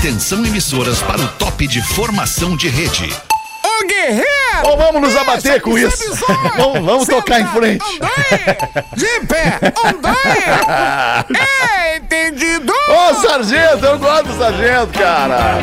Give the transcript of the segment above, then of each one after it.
Atenção emissoras para o top de formação de rede. Ô guerreiro! Ou vamos nos abater com isso. Vamos, vamos tocar em frente. Andai, de pé, andai. É, entendido? Ô, sargento, eu gosto do sargento, cara.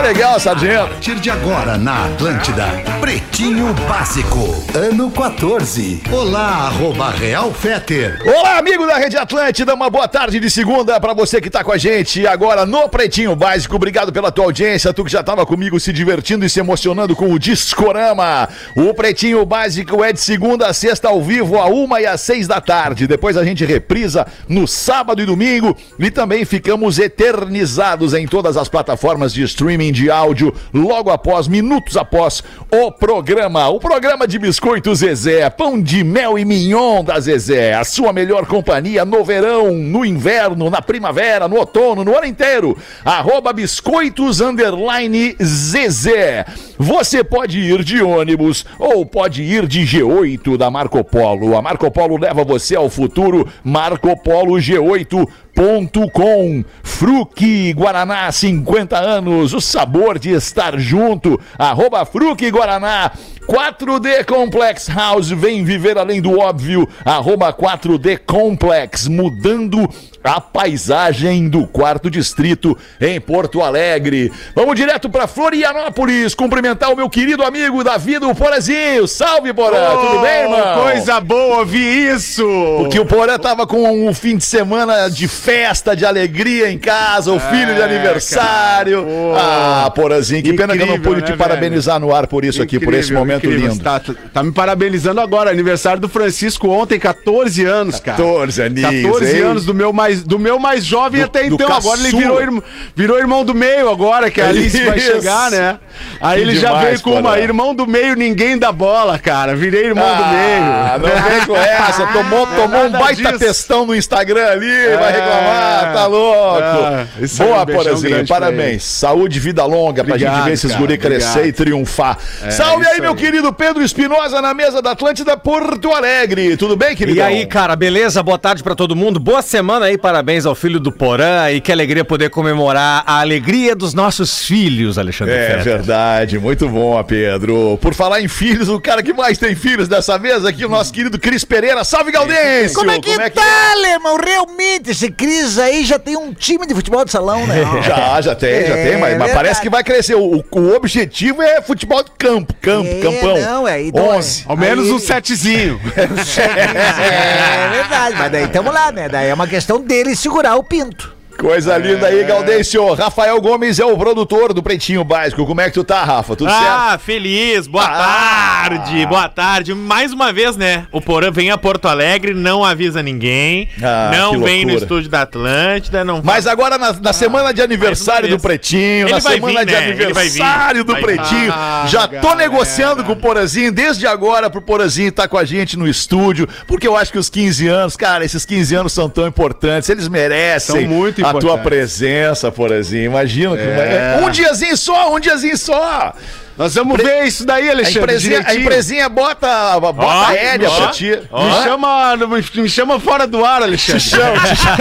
É legal, sargento. A partir de agora na Atlântida, Pretinho Básico, ano 14. Olá, arroba Real Feter. Olá, amigo da Rede Atlântida, uma boa tarde de segunda pra você que tá com a gente agora no Pretinho Básico. Obrigado pela tua audiência, tu que já tava comigo se divertindo e se emocionando com o Discorama. O Pretinho Básico é de segunda a sexta ao vivo, a uma e às seis da tarde. Depois a gente reprisa no sábado e domingo e também ficamos eternizados em todas as plataformas de streaming de áudio logo após, minutos após o programa. O programa de biscoito Zezé, pão de mel e mignon da Zezé. A sua melhor companhia no verão, no inverno, na primavera, no outono, no ano inteiro. Arroba biscoitos underline Zezé. Você pode ir de ônibus ou pode ir de G8 da Marco Polo. A Marco Polo leva você ao futuro. Marco Polo G8 com Fruque Guaraná, 50 anos, o sabor de estar junto. Arroba Fruque Guaraná. 4D Complex House, vem viver além do óbvio. Arroba 4D Complex, mudando a paisagem do quarto distrito em Porto Alegre. Vamos direto para Florianópolis, cumprimentar o meu querido amigo Davi do Porazinho. Salve, Porã, tudo bem, irmão? Coisa boa ouvir isso! Porque o Porã tava com um fim de semana de festa, de alegria em casa, o filho de aniversário. cara, ah, Porãzinho, que pena que eu não Incrível, pude te né, parabenizar no ar por isso aqui, por esse Incrível, momento incrível. lindo. Tá, tá me parabenizando agora, aniversário do Francisco ontem, 14 anos, cara. 14 aninhos, 14 hein? anos do meu mais, do meu mais jovem Do- até do então. Agora ele virou, irmão- virou irmão do meio agora, que a Alice vai chegar, né? Aí ele já demais, veio com uma, irmão do meio, ninguém dá bola, cara. Virei irmão do Ah, meio. não vem com essa. Tomou, é tomou um nada baita disso. textão no Instagram ali, vai reclamar, tá louco. Ah, isso aí, Boa, Porazinho, pra parabéns. Saúde, vida longa pra Obrigado, gente ver esses cara, guri crescer obrigado. e triunfar. Salve aí, isso meu aí. querido Pedro Espinosa na mesa da Atlântida Porto Alegre. Tudo bem, querido? E aí, cara, beleza? Boa tarde pra todo mundo. Boa semana aí, parabéns ao filho do Porã e que alegria poder comemorar a alegria dos nossos filhos, Alexandre É Fetter. verdade, muito bom, Pedro. Por falar em filhos, o cara que mais tem filhos dessa vez aqui, o nosso querido Cris Pereira. Salve, Gaudêncio! Como é que, tá, alemão? Realmente, esse Cris aí já tem um time de futebol de salão, né? Já, já tem, já É, tem, mas, mas verdade. parece que vai crescer. O, o objetivo é futebol de campo, campo, É, campão. não, é, aí dói. 11. Ao menos Aí- um setezinho. É verdade, mas daí tamo lá, né? Daí é uma questão dele segurar o pinto. Coisa linda aí, Gaudêncio. Rafael Gomes é o produtor do Pretinho Básico. Como é que tu tá, Rafa? Tudo certo? Ah, feliz, boa Ah. tarde, boa tarde. Mais uma vez, né? O Porã vem a Porto Alegre, não avisa ninguém, Ah, não vem no estúdio da Atlântida, não Mas agora na, na semana de aniversário do. Pretinho, Ele na semana vir, de né? Aniversário do Vai Pretinho, vir. já Ah, tô galera. negociando com o Porazinho desde agora pro Porazinho estar com a gente no estúdio, porque eu acho que os 15 anos, cara, esses 15 anos são tão importantes, eles merecem São muito a tua presença, Porazinho. Imagina que É. um diazinho só, um diazinho só. Nós vamos ver isso daí, A Alexandre. empresinha, a empresinha bota, bota Ó, aérea ó, pra ti. ó. Me chama, me chama fora do ar, Alexandre. Te chamo, te chamo.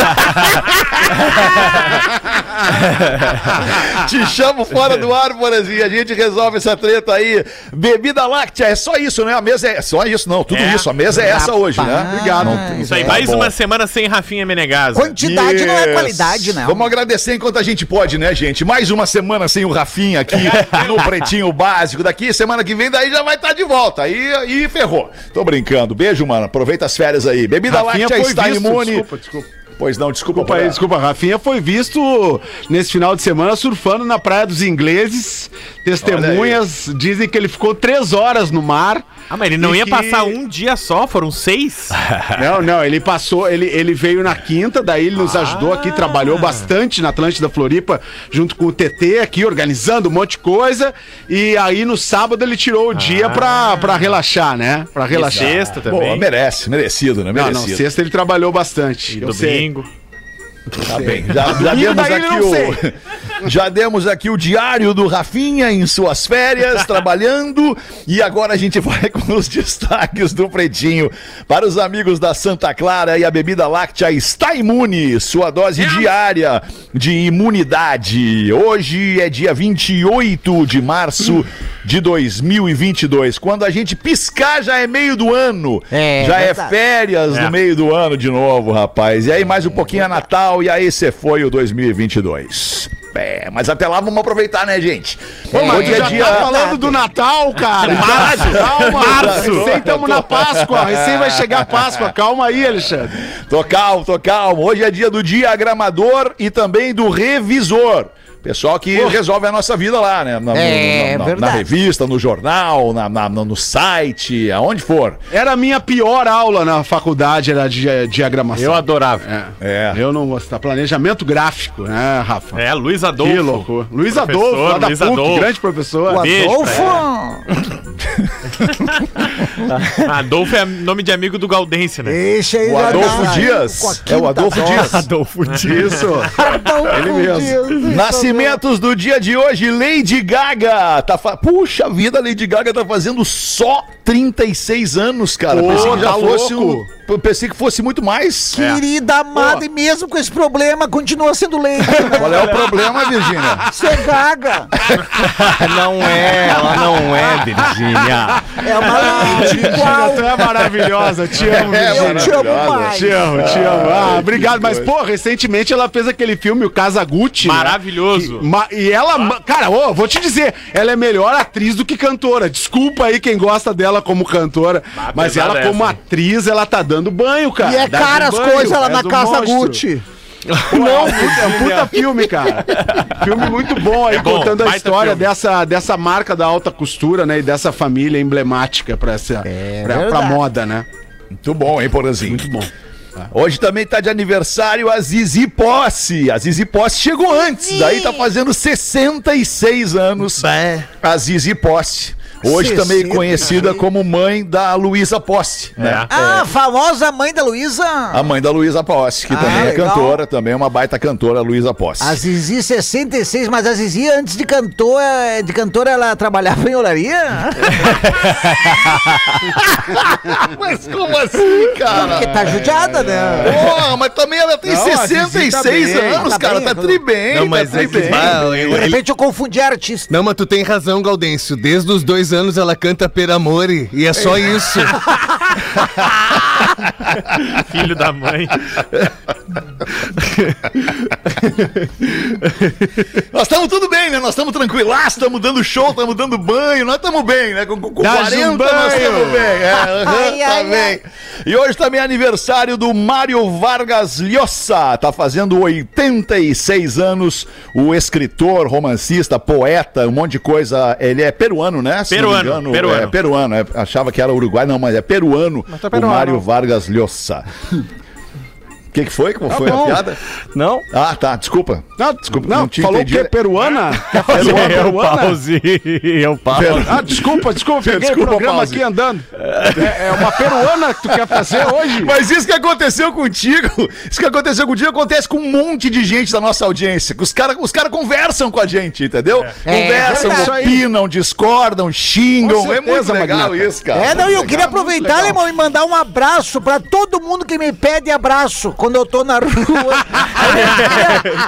Te chamo fora do ar, Porazinho. A gente resolve essa treta aí. Bebida láctea, é só isso, né? A mesa é só isso, não. Tudo É. isso. A mesa é essa hoje, né? Obrigado. Não- Isso aí, tá mais bom. uma semana sem Rafinha Menegaso. Quantidade não é Yes. qualidade, né? Vamos agradecer enquanto a gente pode, né, gente? Mais uma semana sem o Rafinha aqui no Pretinho Básico. Daqui, semana que vem, daí já vai estar de volta. Aí, aí ferrou. Tô brincando. Beijo, mano. Aproveita as férias aí. Bebida Rafinha láctea está visto, imune. desculpa, desculpa. Pois não, desculpa. Desculpa aí, desculpa. Rafinha foi visto nesse final de semana surfando na Praia dos Ingleses. Testemunhas dizem que ele ficou três horas no mar. Ah, mas ele não E ia que- passar um dia só, foram seis? Não, não, ele passou, ele, ele veio na quinta, daí ele nos ajudou aqui, trabalhou bastante na Atlântida Floripa, junto com o TT aqui, organizando um monte de coisa. E aí no sábado ele tirou o dia pra, pra relaxar, né? Pra relaxar. Sexta Boa, também. merece, merecido, né? Não, Merecido. não, sexta ele trabalhou bastante. E eu sei. Domingo. Tá bem. Já, já demos aqui o. Já demos aqui o diário do Rafinha em suas férias, trabalhando. E agora a gente vai com os destaques do Pretinho. Para os amigos da Santa Clara e a bebida láctea está imune, sua dose diária de imunidade. Hoje é dia 28 de março de 2022. Quando a gente piscar, já é meio do ano. É, já é verdade. férias no meio do ano de novo, rapaz. E aí mais um pouquinho é Natal e aí você foi o 2022. É, mas até lá vamos aproveitar, né, gente? Pô, mas Hoje tu é já dia... tá falando do Natal, cara. Verdade. Calma, Março. recém estamos na Páscoa. Recém vai chegar a Páscoa. Calma aí, Alexandre. Tô calmo, tô calmo. Hoje é dia do diagramador e também do revisor. Pessoal que resolve a nossa vida lá, né? Na, no- É, na- na- verdade. na revista, no jornal, na, na- no site, aonde for. Era a minha pior aula na faculdade, era de diagramação. Eu adorava. É. É. Eu não gostava. Planejamento gráfico, né, Rafa? É, Luiz Adolfo. Que loucura. Luiz Professor Adolfo, lá da Luiz PUC, Adolfo. grande professor. O Adolfo. Adolfo é nome de amigo do Gaudêncio, né? Esse aí O Adolfo tá Dias. É o Adolfo dose. Dias. Adolfo Dias. Isso. Adolfo Ele mesmo. Dias. Nascimentos do dia de hoje, Lady Gaga. Tá fa... Puxa vida, Lady Gaga tá fazendo só 36 anos, cara. Pô, pensei que já tá fosse louco. um... Pensei que fosse muito mais. Querida amada, e mesmo com esse problema, continua sendo leite. Qual é o problema, Virgínia? Você é gaga. Não é, ela não é, Virgínia. É uma igual. Tu é maravilhosa, te amo, É, Virgínia. Eu te amo mais. Te amo, te amo. Ah, obrigado. Mas, pô, recentemente ela fez aquele filme, o Casa Gucci. né? Maravilhoso. Que- ma- e ela, ma- cara, ô, vou te dizer, ela é melhor atriz do que cantora. Desculpa aí quem gosta dela como cantora, mas pesada ela como essa, hein? atriz, ela tá dando banho, cara. E é Dá cara as coisas lá és na casa monstro. Gucci. Pô, é, um puta, puta filme, cara. Filme muito bom aí, É bom, contando a história filme. dessa, dessa marca da alta costura, né? E dessa família emblemática pra, essa, É pra, pra moda, né? Muito bom, hein, Porazinho? Muito bom. Hoje também tá de aniversário a Zizi Posse. A Zizi Posse chegou antes, daí tá fazendo 66 anos. A Zizi Posse. Hoje também 60, conhecida como mãe da Luísa Posse, né? É. Ah, a famosa mãe da Luísa. A mãe da Luísa Posse, que Ah, também é legal. cantora, também é uma baita cantora, Luísa Posse. A Zizi 66, mas a Zizi antes de cantora, de cantora ela trabalhava em olaria? Mas como assim, cara? Porque tá judiada, né? Porra, mas também ela tem Não, a Zizi 66 tá bem. anos, Tá cara. bem, tá tri bem, Não, mas tá é tri que. bem. De repente eu confundi artista. Não, mas tu tem razão, Gaudêncio. Desde os dois anos ela canta Per Amore. E é só isso. Filho da mãe. Nós estamos tudo bem, né? Nós estamos tranquilaços, estamos dando show, estamos dando banho, nós estamos bem, né? Com, com Dá 40 um nós estamos bem. É, Ai, tá ai, bem. E hoje também é aniversário do Mário Vargas Llosa, tá fazendo 86 anos, o escritor, romancista, poeta, um monte de coisa. Ele é peruano, né? Se Peruano, peruano. É peruano, é, achava que era uruguai, não, mas é peruano, o Mário Vargas Llosa. O que, que foi? Como foi a bom. piada? Não? Ah, tá, desculpa. Não, Desculpa, não, não falou entendido. que é peruana? Quer fazer uma Eu peruana? pause. Eu pause. Ah, desculpa, desculpa, peguei Desculpa, o programa pause. aqui andando. É, é uma peruana que tu quer fazer hoje? Mas isso que aconteceu contigo, isso que aconteceu contigo acontece com um monte de gente da nossa audiência. que Os caras os cara conversam com a gente, entendeu? Conversam, É verdade. opinam, discordam, xingam. Com é muito certeza, legal Magnata. isso, cara. É, não, e eu queria aproveitar, irmão, e mandar um abraço pra todo mundo que me pede abraço quando eu tô na rua.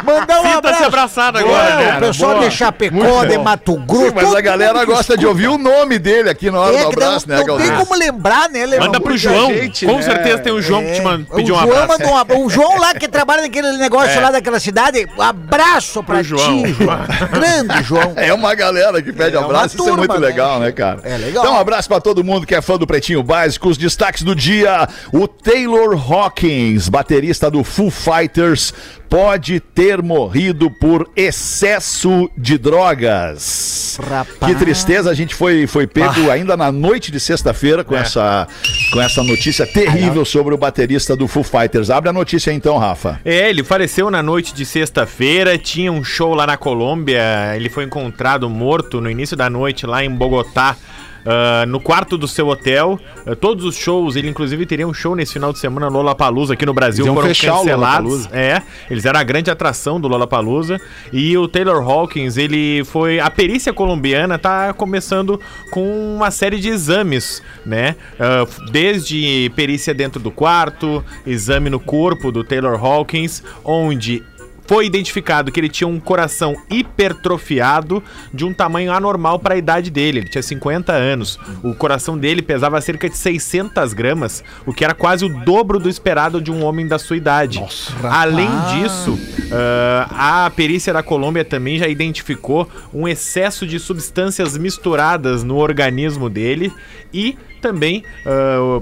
Mandar um Sinta-se abraço. abraçado agora, o cara. pessoal boa. de Chapecó, de. Mato Grosso. Sim, mas a galera gosta de ouvir o nome dele aqui na hora É, do que não, abraço, né, não tem como lembrar, né, Leandro? Manda pro João. gente, Com né? certeza tem um João que te man- É, pediu o um abraço. um abraço. O João lá que trabalha naquele negócio lá daquela cidade, abraço pra Pro João. ti, João. Grande João. É uma galera que pede É abraço, isso é turma, muito né? legal, né, cara? É legal. Então, um abraço pra todo mundo que é fã do Pretinho Básico. Os destaques do dia: o Taylor Hawkins, baterista do Foo Fighters, pode ter morrido por excesso de drogas. Rapaz. Que tristeza, a gente foi, foi pego ainda na noite de sexta-feira com, essa, com essa notícia terrível sobre o baterista do Foo Fighters. Abre a notícia então, Rafa. É, ele faleceu na noite de sexta-feira, tinha um show lá na Colômbia, ele foi encontrado morto no início da noite lá em Bogotá. Ah, no quarto do seu hotel. Ah, todos os shows, ele inclusive teria um show nesse final de semana no Lollapalooza aqui no Brasil, Eles foram cancelados. É, eles eram a grande atração do Lollapalooza. E o Taylor Hawkins, ele foi... A perícia colombiana tá começando com uma série de exames, né? Ah, desde perícia dentro do quarto, exame no corpo do Taylor Hawkins, onde foi identificado que ele tinha um coração hipertrofiado de um tamanho anormal para a idade dele. Ele tinha 50 anos. O coração dele pesava cerca de 600 gramas, o que era quase o dobro do esperado de um homem da sua idade. Além disso, ah, a perícia da Colômbia também já identificou um excesso de substâncias misturadas no organismo dele e também ah,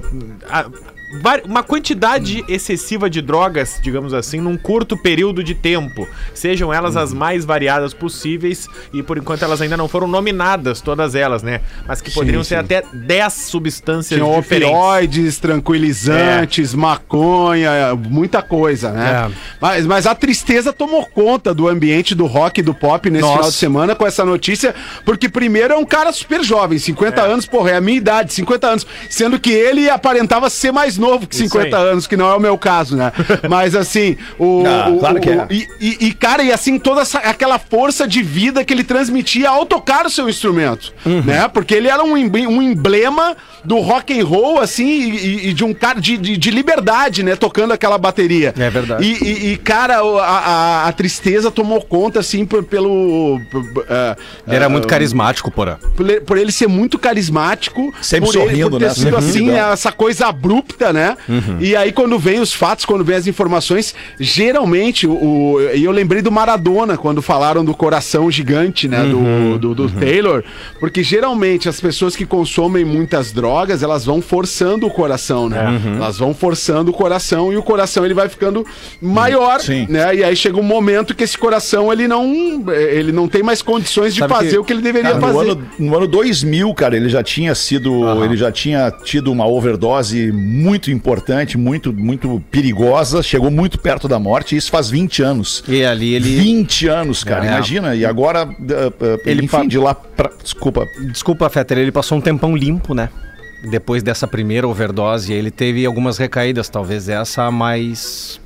a- uma quantidade excessiva de drogas, digamos assim, num curto período de tempo. Sejam elas as mais variadas possíveis e por enquanto elas ainda não foram nominadas, todas elas, né? Mas que poderiam ser até 10 substâncias Tinha diferentes. opioides, tranquilizantes, maconha, muita coisa, né? É. Mas, mas a tristeza tomou conta do ambiente do rock e do pop nesse Nossa. final de semana com essa notícia, porque primeiro é um cara super jovem, 50 anos, porra, é a minha idade, 50 anos, sendo que ele aparentava ser mais novo que 50 aí. anos, que não é o meu caso, né? Mas assim, o... Ah, o- claro o- que é. e, e- cara, e assim, toda essa- aquela força de vida que ele transmitia ao tocar o seu instrumento, Uhum. né? Porque ele era um, um emblema do rock and roll, assim, e, e- de um cara de, de, de liberdade, né? Tocando aquela bateria. É verdade. E, e- cara, a, a- a tristeza tomou conta, assim, por- pelo... por- eh, Ele era eh, muito carismático, porra. por ele, por ele ser muito carismático. Sempre por ele, sorrindo, por ter né? sido assim, essa coisa abrupta, né? E aí, quando vem os fatos, quando vem as informações, geralmente, o, e eu lembrei do Maradona, quando falaram do coração gigante, né? do do, do Taylor. Porque geralmente as pessoas que consomem muitas drogas, elas vão forçando o coração, né? Elas vão forçando o coração e o coração ele vai ficando maior, Sim. né? E aí chega um momento que esse coração ele não, ele não tem mais condições de Sabe fazer que- o que ele deveria Cara, no, fazer. ano, no ano 2000, cara, ele já tinha sido, ele já tinha tido uma overdose muito importante, muito, muito perigosa, chegou muito perto da morte, isso faz 20 anos. E ali ele. 20 anos, cara, É. imagina. E agora, uh, uh, Ele enfim, de lá pra. Desculpa. Desculpa, Fetter, ele passou um tempão limpo, né? Depois dessa primeira overdose, ele teve algumas recaídas, talvez essa a mais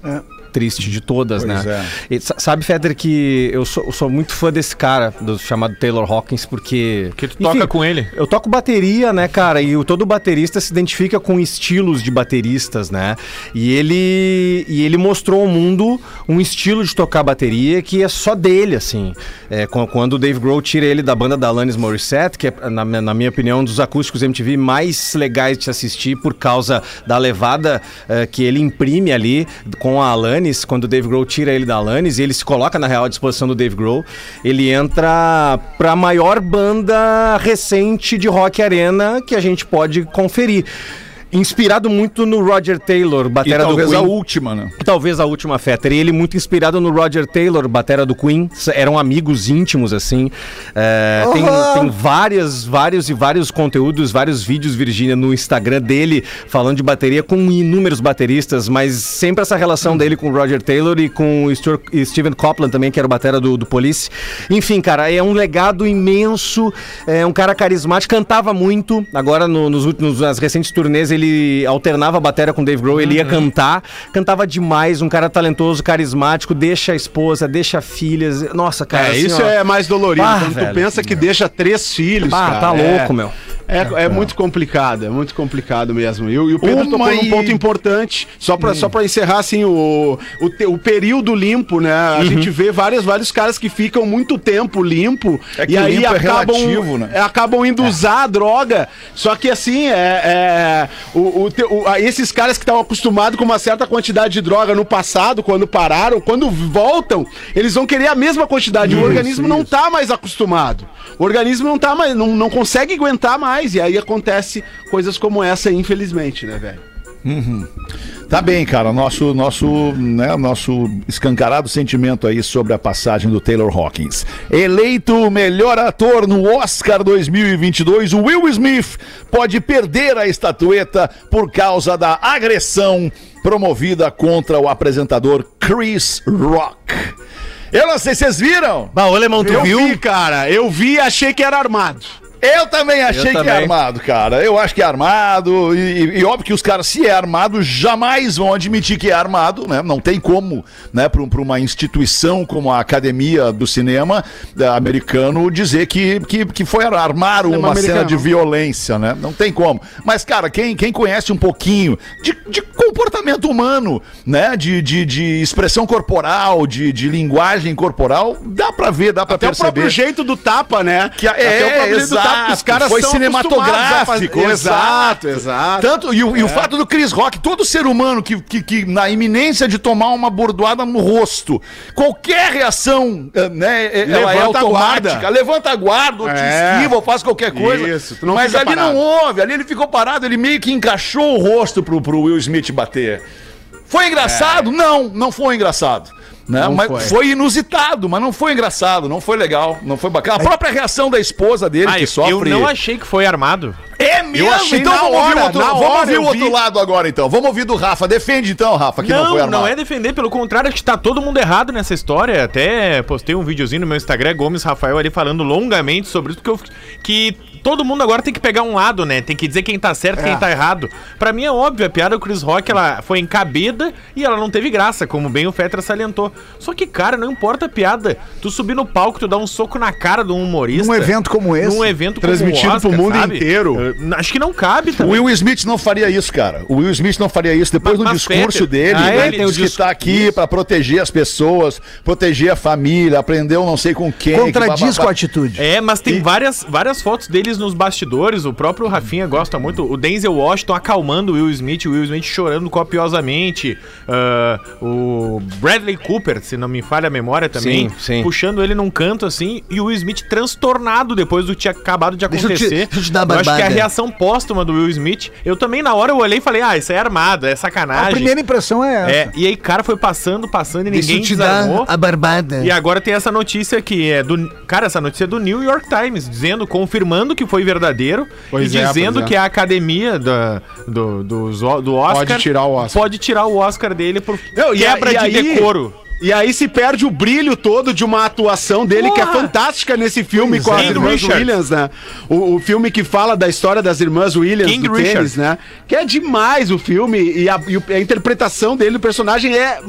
triste de todas, Pois né? E sa- sabe, Fetter, que eu sou, eu sou muito fã desse cara, do chamado Taylor Hawkins, porque... Que tu toca com ele. Eu toco bateria, né, cara? E o, todo baterista se identifica com estilos de bateristas, né? E ele, e ele mostrou ao mundo um estilo de tocar bateria que é só dele, assim. É, qu- quando o Dave Grohl tira ele da banda da Alanis Morissette, que é, na, na minha opinião, um dos acústicos MTV mais legais de se assistir por causa da levada eh, que ele imprime ali com a Alanis, quando o Dave Grohl tira ele da Alanis e ele se coloca na real à disposição do Dave Grohl, ele entra pra maior banda recente de rock arena que a gente pode conferir. Inspirado muito no Roger Taylor, E batera do talvez Queen. a última, né? Talvez a última Fetter. E ele muito inspirado no Roger Taylor, batera do Queen. Eram amigos íntimos, assim. É, tem, tem várias, vários e vários conteúdos, vários vídeos, Virgínia, no Instagram dele, falando de bateria com inúmeros bateristas, mas sempre essa relação dele com o Roger Taylor e com o Stuart- e Steven Copland também, que era o batera do, do Police. Enfim, cara, é um legado imenso, é um cara carismático, cantava muito. Agora, no- nos últimos, nas recentes turnês, ele alternava a bateria com o Dave Grohl, ele ia cantar, cantava demais, um cara talentoso, carismático, deixa a esposa, deixa filhas. Nossa, cara. É, assim, isso ó, é mais dolorido. Ah, quando velho. tu pensa que deixa três filhos. Ah, cara, tá é- louco, meu. É, é muito complicado, é muito complicado mesmo. E, o- e o Pedro Uma tocou num e- ponto importante. Só pra, só pra encerrar, assim, o, o, o período limpo, né? A Uhum. gente vê vários, vários caras que ficam muito tempo limpo É e aí limpo é acabam, relativo, né? é, acabam indo usar a droga. Só que assim, é, é, o, o o- a- esses caras que estavam acostumados com uma certa quantidade de droga no passado, quando pararam, quando voltam, eles vão querer a mesma quantidade. o organismo não tá mais acostumado. O organismo não tá mais, não, não consegue aguentar mais. E aí acontece coisas como essa, infelizmente, né, velho? Tá bem, cara. Nosso, nosso, né, nosso escancarado sentimento aí sobre a passagem do Taylor Hawkins. Eleito o melhor ator no Oscar 2022, o Will Smith pode perder a estatueta por causa da agressão promovida contra o apresentador Chris Rock. Eu não sei se vocês viram. Bah, ô, Alemão, tu Eu viu? vi, cara. Eu vi e achei que era armado. Eu também achei que é também. armado, cara. Eu acho que é armado. E, e óbvio que os caras, se é armado, jamais vão admitir que é armado, né? Não tem como, né, pra, pra uma instituição como a Academia do Cinema eh, americano dizer que, que, que foi ar- armar uma americano. cena de violência, né? Não tem como. Mas, cara, quem, quem conhece um pouquinho de, de comportamento humano, né? De, de, de expressão corporal, de, de linguagem corporal, dá pra ver, dá pra Até o perceber. próprio jeito do tapa, né? Que, é, Até o próprio jeito do tapa, exato, os caras foi são cinematográfico, a Exato, exato. Tanto, e, o, e o fato do Chris Rock, todo ser humano que, que, que na iminência de tomar uma bordoada no rosto, qualquer reação, eh, né, eh, ela é Levanta a automática, guarda. levanta a guarda, ou te É. esquiva, ou faz qualquer coisa. Isso, tu não Mas ali parado. não houve, ali ele ficou parado, ele meio que encaixou o rosto pro, pro Will Smith bater. Foi engraçado? Não, não foi engraçado. Né? Não mas foi. foi. inusitado, mas não foi engraçado, não foi legal, não foi bacana. A própria reação da esposa dele Ah, que eu- sofre. eu não achei que foi armado. É mesmo? achei então vamos ouvir hora, o outro, vamos hora ouvir eu o outro vi. lado agora então. Vamos ouvir do Rafa. Defende então, Rafa, que não, não, foi não, armado. é defender, pelo contrário, acho que tá todo mundo errado nessa história. Até postei um videozinho no meu Instagram, Gomes Rafael, ali falando longamente sobre isso, porque eu, que todo mundo agora tem que pegar um lado, né? Tem que dizer quem tá certo e quem tá errado. Pra mim é óbvio, a piada do Chris Rock, ela foi encabida e ela não teve graça, como bem o Fetra salientou. Só que, cara, não importa a piada. Tu subir no palco, tu dá um soco na cara de um humorista. Num evento como esse. Num evento Transmitido pro mundo inteiro. Uh, Acho que não cabe O também. Will Smith não faria isso, cara. O Will Smith não faria isso. Depois Mas- do discurso Peter, dele, ah, é, ele tem o disse que tá aqui pra proteger as pessoas, proteger a família, aprendeu não sei com quem. Contradiz que com a atitude. É, mas tem várias, várias fotos deles nos bastidores. O próprio Rafinha gosta muito. O Denzel Washington acalmando o Will Smith, o Will Smith chorando copiosamente. ah, o Bradley Cooper, se não me falha a memória também, Sim, sim. puxando ele num canto assim. E o Will Smith transtornado depois do que tinha acabado de Deixa eu te- acontecer. deixa eu te dar a acho que barbada. a reação póstuma do Will Smith. Eu também, na hora, eu olhei e falei: ah, isso é armado, é sacanagem. A primeira impressão é essa. É, e aí, cara, foi passando, passando e Deixa ninguém eu te dar a barbada. E agora tem essa notícia que é do. Cara, essa notícia é do New York Times, dizendo, confirmando que foi verdadeiro Pois e é, dizendo é. que a academia da, do, dos o- do Oscar. Pode tirar o Oscar. Pode tirar o Oscar dele por Não, e quebra e de aí- decoro. E aí se perde o brilho todo de uma atuação dele que é fantástica nesse filme com as King irmãs Richard. Williams, né? O, o filme que fala da história das irmãs Williams King do Richard. tênis, né? Que é demais o filme e a, e a interpretação dele, do personagem é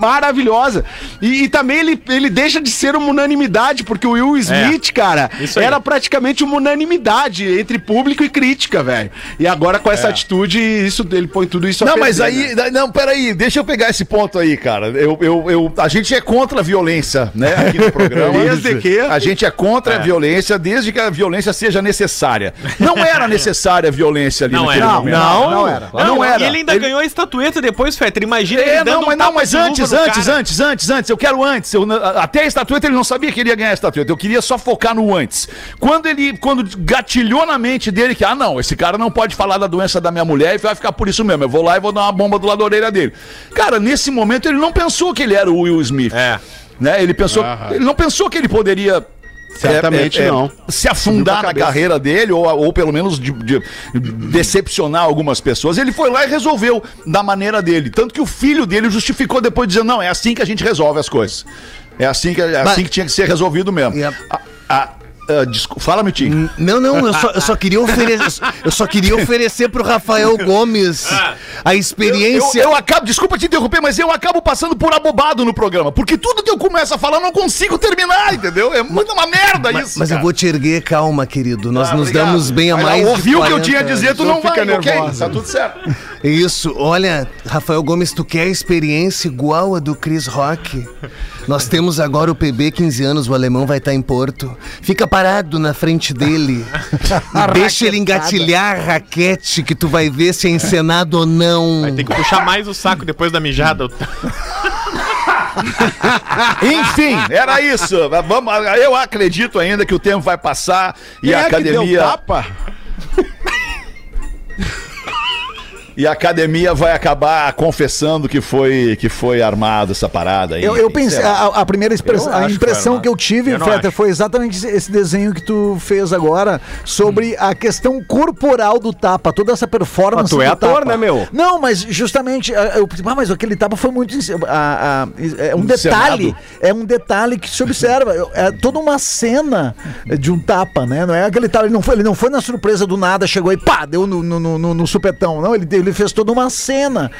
maravilhosa. E, e também ele, ele deixa de ser uma unanimidade, porque o Will Smith, cara, Isso aí. era praticamente uma unanimidade entre público e crítica, velho. E agora com essa atitude, isso, ele põe tudo isso a Não, mas aí. né? Não, peraí, deixa eu pegar esse ponto aí, cara. Eu, eu, eu, a gente é contra a violência, né? Aqui no programa. Desde que? A gente é contra a violência desde que a violência seja necessária. Não era necessária a violência ali Não naquele era. momento. Não, não era. Não, era. E ele ainda ganhou a estatueta depois, Fetter. Imagina É, ele não, mas, não, tapa mas antes, antes, cara. antes, antes, antes, eu quero antes. Eu, até a estatueta ele não sabia que ele ia ganhar a estatueta. Eu queria só focar no antes. Quando ele, quando gatilhou na mente dele que, ah, não, esse cara não pode falar da doença da minha mulher e vai ficar por isso mesmo. Eu vou lá e vou dar uma bomba do lado da orelha dele. Cara, nesse momento ele não pensou que ele era o Will Smith. É. Né? Ele pensou, ele não pensou que ele poderia Certamente não. se afundar na carreira dele, ou, ou pelo menos de, de decepcionar algumas pessoas. Ele foi lá e resolveu da maneira dele. Tanto que o filho dele justificou depois, dizendo: não, é assim que a gente resolve as coisas. É assim que, é Mas- assim que tinha que ser resolvido mesmo. Yep. A- a- a- descu- Fala, Mitinho. Não, não, eu só, eu só queria oferecer, eu só queria oferecer pro Rafael Gomes a experiência. Eu, eu acabo, desculpa te interromper, mas eu acabo passando por abobado no programa. Porque tudo que eu começo a falar eu não consigo terminar, entendeu? É muito uma merda mas, isso. mas eu vou te erguer, calma, querido. Nós Ah, nos obrigado. damos bem a Mas mais. de Ouviu o que eu 40 tinha a dizer, tu Não não, fica vai, ok? Tá tudo certo. Isso, olha, Rafael Gomes, tu quer a experiência igual a do Chris Rock? Nós temos agora o PB 15 anos, o alemão vai estar em Porto. Fica parado na frente dele. e deixa ele engatilhar a raquete que tu vai ver se é encenado ou não. Vai ter que puxar mais o saco depois da mijada. Enfim, era isso. Vamos, eu acredito ainda que o tempo vai passar e Quem a é que deu academia. tapa? E a academia vai acabar confessando que foi, que foi armado essa parada aí. Eu, eu pensei, a, a primeira express- Eu a que impressão foi que eu tive, Eu foi exatamente esse- desenho que tu fez agora sobre a questão corporal do tapa, toda essa performance. Ah, tu é do ator, tapa. né, meu? Não, mas justamente, ah, eu, ah, mas aquele tapa foi muito. ah, ah, é um detalhe, é um detalhe que se observa. É toda uma cena de um tapa, né? Não é aquele tapa, ele não foi, ele não foi na surpresa do nada, chegou e pá, deu no, no, no- no- no supetão. Não, ele, ele fez toda uma cena.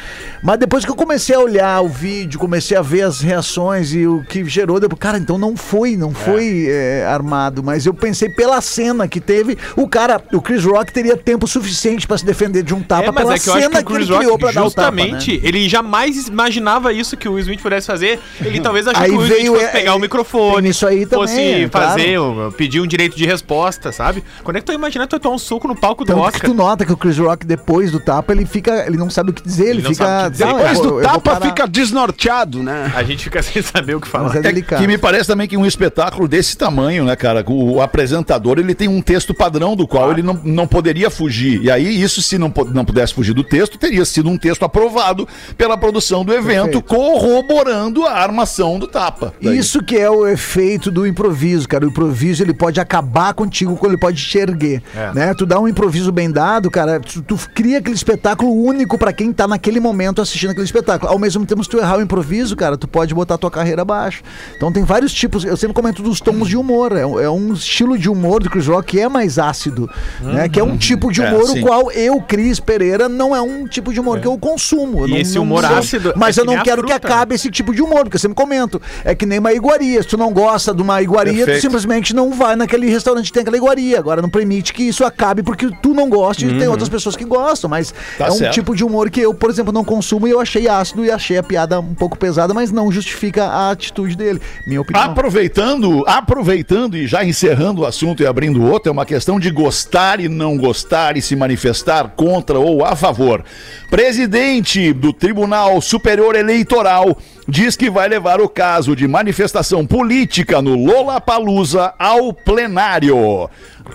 Mas depois que eu comecei a olhar o vídeo, comecei a ver as reações e o que gerou, depois, cara, então não foi, não foi é, armado. Mas eu pensei pela cena que teve, o cara, o Chris Rock teria tempo suficiente pra se defender de um tapa É, mas pela é que eu acho cena que o que, ele criou pra dar o tapa. né? justamente, ele jamais imaginava isso que o Will Smith pudesse fazer. Ele talvez achou Aí que o Will Smith fosse é, pegar o é, microfone, tem isso aí também, fosse é, fazer, o- pedir um direito de resposta, sabe? Quando é que tu imagina tu tomar um soco no palco do que Oscar? tu nota que o Chris Rock, depois do tapa, ele fica. Ele não sabe o que dizer, ele, não fica. dizer. "Não, eu Depois vou- do eu vou tapa parar." fica desnorteado, né? A gente fica sem saber o que falar. Mas é delicado. Que me parece também que um espetáculo desse tamanho, né, cara? O, o apresentador, ele tem um texto padrão do qual ele não, não poderia fugir. E aí, isso, se não, não pudesse fugir do texto, teria sido um texto aprovado pela produção do evento, Perfeito. corroborando a armação do tapa. Daí- Isso que é o efeito do improviso, cara. O improviso ele pode acabar contigo quando ele pode te erguer, É. né? Tu dá um improviso bem dado, cara, tu, tu cria aquele espetáculo único pra quem tá naquele momento assistindo aquele espetáculo. Ao mesmo tempo, se tu errar o improviso, cara, tu pode botar tua carreira abaixo. Então tem vários tipos, eu sempre comento dos tons de humor, é, um- é um estilo de humor do Chris Rock que é mais ácido, né? Que é um tipo de É, humor sim. o qual eu, Cris Pereira, não é um tipo de humor que eu consumo. Eu E não- esse humor não- ácido Mas é eu que não quero que fruta. acabe esse tipo de humor, porque eu sempre comento. É que nem uma iguaria. Se tu não gosta de uma iguaria, tu Perfeito. simplesmente não vai naquele restaurante que tem aquela iguaria. Agora não permite que isso acabe porque tu não gosta e tem outras pessoas que gostam. Mas Tá é um certo. tipo de humor que eu, por exemplo, não consumo e eu achei ácido e achei a piada um pouco pesada, mas não justifica a atitude dele. Minha opinião. Aproveitando, aproveitando e já encerrando o assunto e abrindo outro, é uma questão de gostar e não gostar e se manifestar contra ou a favor. Presidente do Tribunal Superior Eleitoral diz que vai levar o caso de manifestação política no Lola Palusa ao plenário.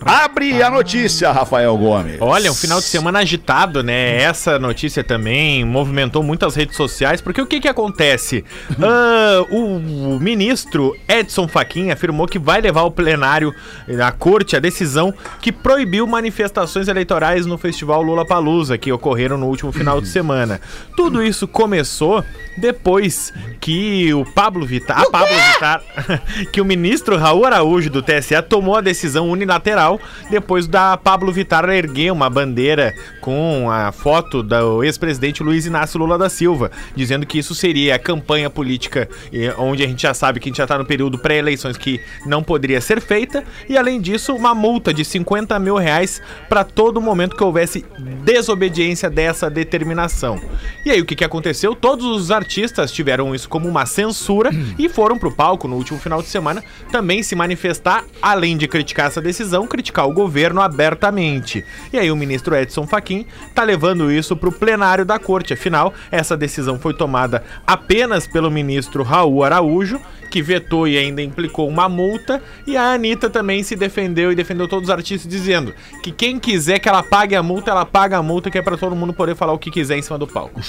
Abre a notícia, Rafael Gomes. Olha, um final de semana agitado, né? Essa notícia também movimentou muitas redes sociais, porque o que que acontece? Ah, o, ministro Edson Fachin afirmou que vai levar ao plenário, à corte, a decisão que proibiu manifestações eleitorais no festival Lula Palusa, que ocorreram no último final de semana. Tudo isso começou depois que o Pablo Vittar, Pablo Vittar, que o ministro Raul Araújo do TSE tomou a decisão unilateral depois da Pablo Vittar erguer uma bandeira com a foto do ex-presidente Luiz Inácio Lula da Silva, dizendo que isso seria a campanha política eh, onde a gente já sabe que a gente já está no período pré-eleições que não poderia ser feita, e além disso, uma multa de 50 mil reais para todo momento que houvesse desobediência dessa determinação. E aí, o que, que aconteceu? Todos os artistas tiveram isso como uma censura e foram pro palco no último final de semana também se manifestar, além de criticar essa decisão, criticar o governo abertamente. E aí, o ministro Edson Fachin tá levando isso pro plenário da corte. Afinal, essa decisão foi tomada apenas pelo ministro Raul Araújo, que vetou e ainda implicou uma multa, e a Anitta também se defendeu e defendeu todos os artistas dizendo que quem quiser que ela pague a multa, ela paga a multa, que é pra todo mundo poder falar o que quiser em cima do palco.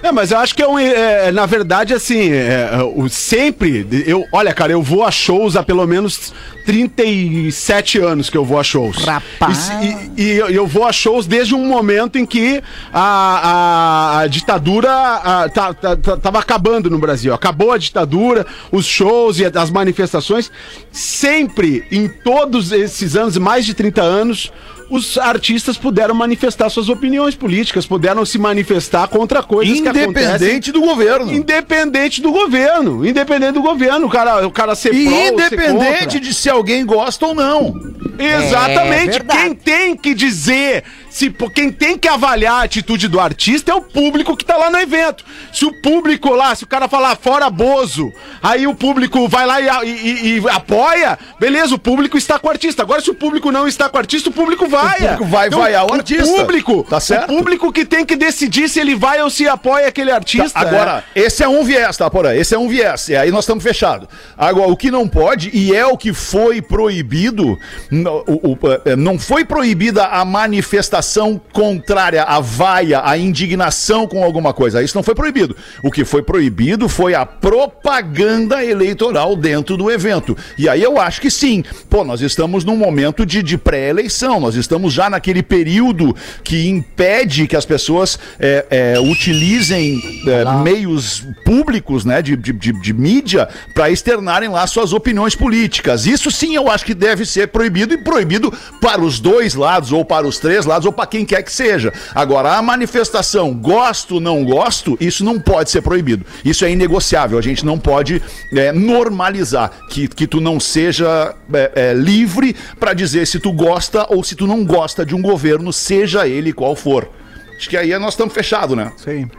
É, mas eu acho que é um. é, na verdade, assim, é, é, o, sempre. Eu, olha, cara, eu vou a shows há pelo menos 37 anos que eu vou a shows. Rapaz. E, e- e eu, eu vou a shows desde um momento em que a, a- a ditadura a, tá- tá- tá- tava acabando no Brasil. Acabou a ditadura, os shows e as manifestações. Sempre, em todos esses anos, mais de 30 anos. Os artistas puderam manifestar suas opiniões políticas, puderam se manifestar contra coisas que acontecem Independente do governo. Independente do governo. Independente do governo. O cara, o cara ser E pró ou ser independente contra. de se alguém gosta ou não. Exatamente. É quem tem que dizer, se, quem tem que avaliar a atitude do artista é o público que tá lá no evento. Se o público lá, se o cara falar fora Bozo, aí o público vai lá e, e- e apoia, beleza, o público está com o artista. Agora, se o público não está com o artista, o público vai. público vai vaiar o artista. público, Tá certo. O público que tem que decidir se ele vai ou se apoia aquele artista. Tá, Agora, esse é um viés, tá, Porã? Esse é um viés. E aí nós estamos fechados. Agora, o que não pode, e é o que foi proibido, n- o- o- é, não foi proibida a manifestação contrária, a vaia, a indignação com alguma coisa. Isso não foi proibido. O que foi proibido foi a propaganda eleitoral dentro do evento. E aí eu acho que sim. Pô, nós estamos num momento de, de pré-eleição, nós estamos já naquele período que impede que as pessoas é, é, utilizem é, meios públicos, né, de, de, de, de mídia, para externarem lá suas opiniões políticas. Isso sim eu acho que deve ser proibido e proibido para os dois lados, ou para os três lados, ou para quem quer que seja. Agora, a manifestação gosto, não gosto, isso não pode ser proibido. Isso é inegociável. A gente não pode é, normalizar que, que tu não seja é, é, livre para dizer se tu gosta ou se tu não gosta de um governo, seja ele qual for. Acho que aí nós estamos fechados, né? Sim.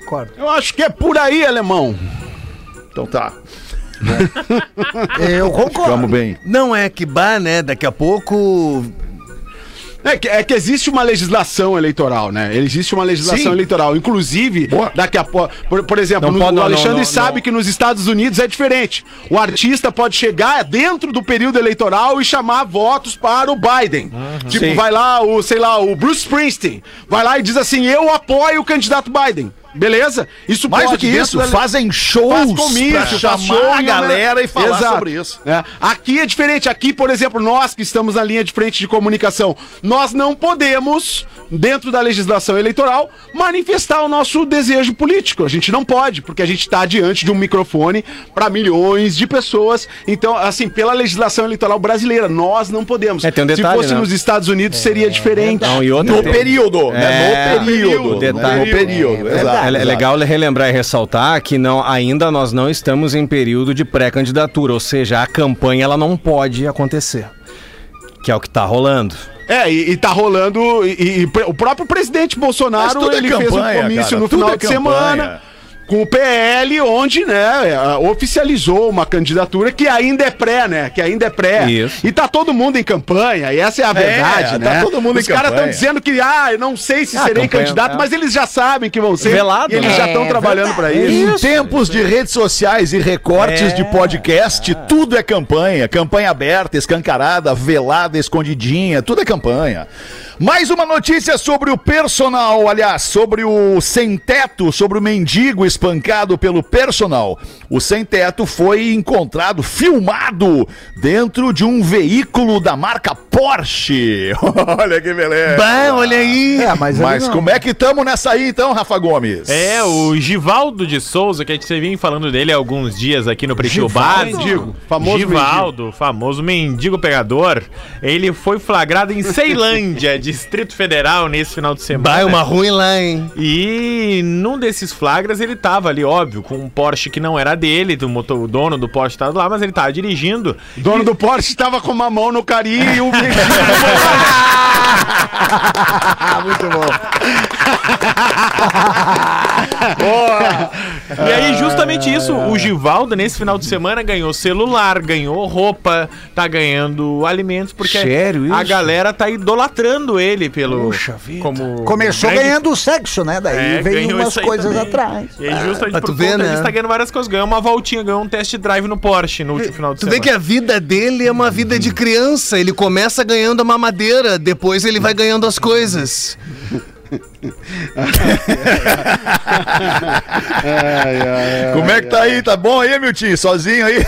Concordo. Eu acho que é por aí, alemão. Então tá. Eu concordo. Ficamos bem. Não é que bah, né? Daqui a pouco. É que, é que existe uma legislação eleitoral, né? Existe uma legislação Sim. eleitoral. Inclusive, Boa. daqui a pouco. Por, por exemplo, Não no- pode- o não, Alexandre não, sabe não. que nos Estados Unidos é diferente. O artista pode chegar dentro do período eleitoral e chamar votos para o Biden. Tipo, Sim. vai lá o, sei lá, o Bruce Springsteen. Vai lá e diz assim: eu apoio o candidato Biden. Beleza? Isso Mais do pode que dentro isso, da- fazem shows faz comício, pra chamar show, a né? galera e falar Exato. sobre isso. É. Aqui é diferente. Aqui, por exemplo, nós que estamos na linha de frente de comunicação, nós não podemos, dentro da legislação eleitoral, manifestar o nosso desejo político. A gente não pode, porque a gente está diante de um microfone para milhões de pessoas. Então, assim, pela legislação eleitoral brasileira, nós não podemos. É, tem um Se detalhe, fosse né? nos Estados Unidos, seria diferente. Não, e outra No tem- período, É, né? No período. detalhe. No período, É exato. É, é legal relembrar e ressaltar que não, ainda nós não estamos em período de pré-candidatura, ou seja, a campanha ela não pode acontecer. Que é o que tá rolando. É, e, e tá rolando. E, e o próprio presidente Bolsonaro é ele fez um campanha, comício cara, no final é de campanha. semana. Com o PL, onde, né, é, oficializou uma candidatura que ainda é pré, né? Que ainda é pré. Isso. E tá todo mundo em campanha, e essa é a verdade, tá né? todo mundo Os caras estão dizendo que, ah, eu não sei se Ah, serei campanha, candidato, é. mas eles já sabem que vão ser. Velado, e eles né? já estão trabalhando pra isso. Em tempos de redes sociais e recortes de podcast, tudo é campanha. Campanha aberta, escancarada, velada, escondidinha, tudo é campanha. Mais uma notícia sobre o personal, aliás, sobre o sem-teto, sobre o mendigo espancado pelo personal. O sem-teto foi encontrado, filmado, dentro de um veículo da marca Porsche. Olha que beleza. Bah, olha aí. É, mas, Mas como é que estamos nessa aí então, Rafa Gomes? É, o Givaldo de Souza, que a gente vinha falando dele há alguns dias aqui no Pretinho Básico. Mendigo, famoso Givaldo, famoso mendigo pegador. Ele foi flagrado em Ceilândia, Distrito Federal, nesse final de semana. Bah, é uma ruim lá, hein? E num desses flagras ele tava ali, óbvio, com um Porsche que não era dele, o, motor, o dono do Porsche tava lá, mas ele tava dirigindo. O dono do Porsche tava com uma mão no carinho e o Muito bom. E aí, justamente isso, o Givaldo, nesse final de semana, ganhou celular, ganhou roupa, tá ganhando alimentos, porque Sério a galera tá idolatrando ele pelo. Puxa vida. Como Começou grande- ganhando sexo, né? Daí É, veio umas coisas também. atrás. E aí, justamente pra por tu conta né? disso, tá ganhando várias coisas. Ganhou uma voltinha, ganhou um test drive no Porsche no último final de Tu semana. vê que a vida dele é uma vida de criança. Ele começa ganhando a mamadeira, depois ele vai ganhando as coisas. Como é que tá aí? Tá bom aí, Miltinho? Sozinho aí?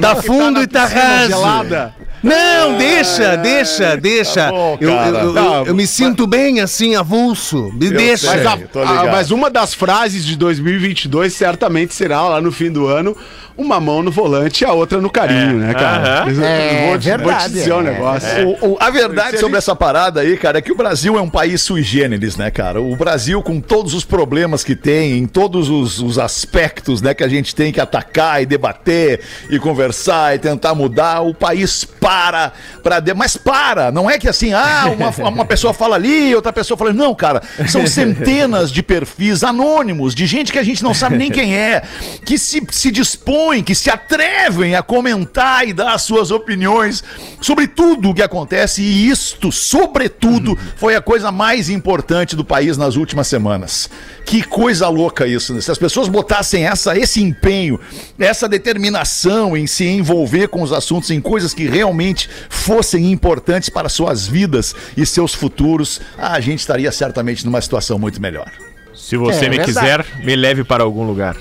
Tá fundo e tá raso. gelada. Não, deixa, deixa, deixa. Tá bom, eu, eu- eu- Tá, eu me sinto bem assim, avulso. Me deixa. sei. Mas, a- a- mas uma das frases de 2022 certamente será lá no fim do ano uma mão no volante e a outra no carinho, né, cara? Eu É vou, te, vou te verdade, dizer um é. negócio. O- o- a verdade sobre ele- essa parada aí, cara, é que o Brasil é um país sui generis, né, cara? O Brasil, com todos os problemas que tem, em todos os, os aspectos, né, que a gente tem que atacar e debater e conversar e tentar mudar, o país para pra de... Mas para! Não é que assim, ah, uma, uma pessoa fala ali, outra pessoa fala. Não, cara, são centenas de perfis anônimos, de gente que a gente não sabe nem quem é, que se, se dispõe expõem, que se atrevem a comentar e dar suas opiniões sobre tudo o que acontece. E isto, sobretudo, foi a coisa mais importante do país nas últimas semanas. Que coisa louca isso, né? Se as pessoas botassem essa, esse empenho, essa determinação em se envolver com os assuntos, em coisas que realmente fossem importantes para suas vidas e seus futuros, a gente estaria certamente numa situação muito melhor. Se você É, me verdade. quiser, me leve para algum lugar.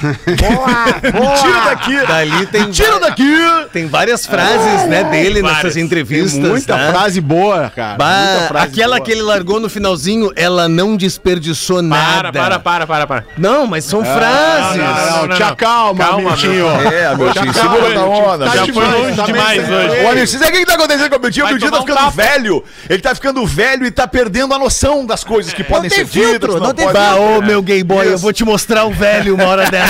Tira daqui! Dali tem, Tira daqui! tem várias frases, né, dele nessas Várias. entrevistas. Tem muita né? frase boa, cara. Bah, muita frase aquela boa. que ele largou no finalzinho, ela não desperdiçou Para, nada. para, para, para, para. Não, mas são frases. não, não, Não, não, te não. acalma, Calma, Miltinho. É, meu tio, Calma, segura na Miltinho. onda, Já meu foi longe demais hoje. Olha, você sabe o que tá acontecendo com o meu tio? O tio tá um ficando tapa. velho. Ele tá ficando velho e tá perdendo a noção das coisas que podem tem ser ditas. filtro, que não tem podem- Bah, ô meu gay boy, eu vou te mostrar o velho uma hora dessa.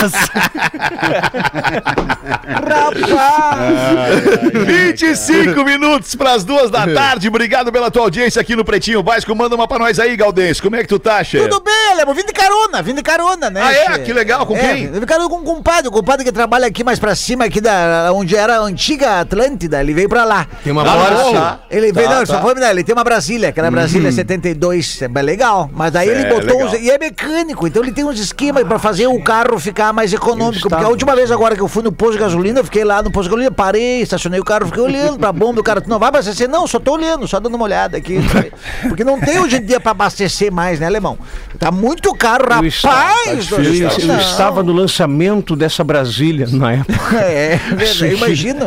Rapaz! 25 minutos pras duas da tarde. Obrigado pela tua audiência aqui no Pretinho Básico. Manda uma pra nós aí, Galdêncio. Como é que tu tá, chefe? Tudo bem, Alemão? Vim de carona, vim de carona, né? Ah, é? che? Que legal. Com quem? Vim de carona com um compadre, um compadre que trabalha aqui mais pra cima, aqui da, onde era a antiga Atlântida, ele veio pra lá. Tem uma Porsche. tá. Ele veio, Tá, não, tá. só foi, não, ele tem uma Brasília, aquela Brasília 72, é bem legal. Mas aí ele É, botou legal. uns, e é mecânico, então ele tem uns esquemas pra fazer o carro ficar mais econômico. Porque a última vez agora que eu fui no posto de gasolina, eu fiquei lá no posto de gasolina, parei, estacionei o carro, fiquei olhando pra bomba, o cara, tu não vai abastecer? Não, só tô olhando, só dando uma olhada aqui. Porque não tem hoje em dia pra abastecer mais, né, alemão? Tá muito caro, Eu estava- rapaz! tá Eu, eu estava no lançamento dessa Brasília na época. É, imagino, eu imagino.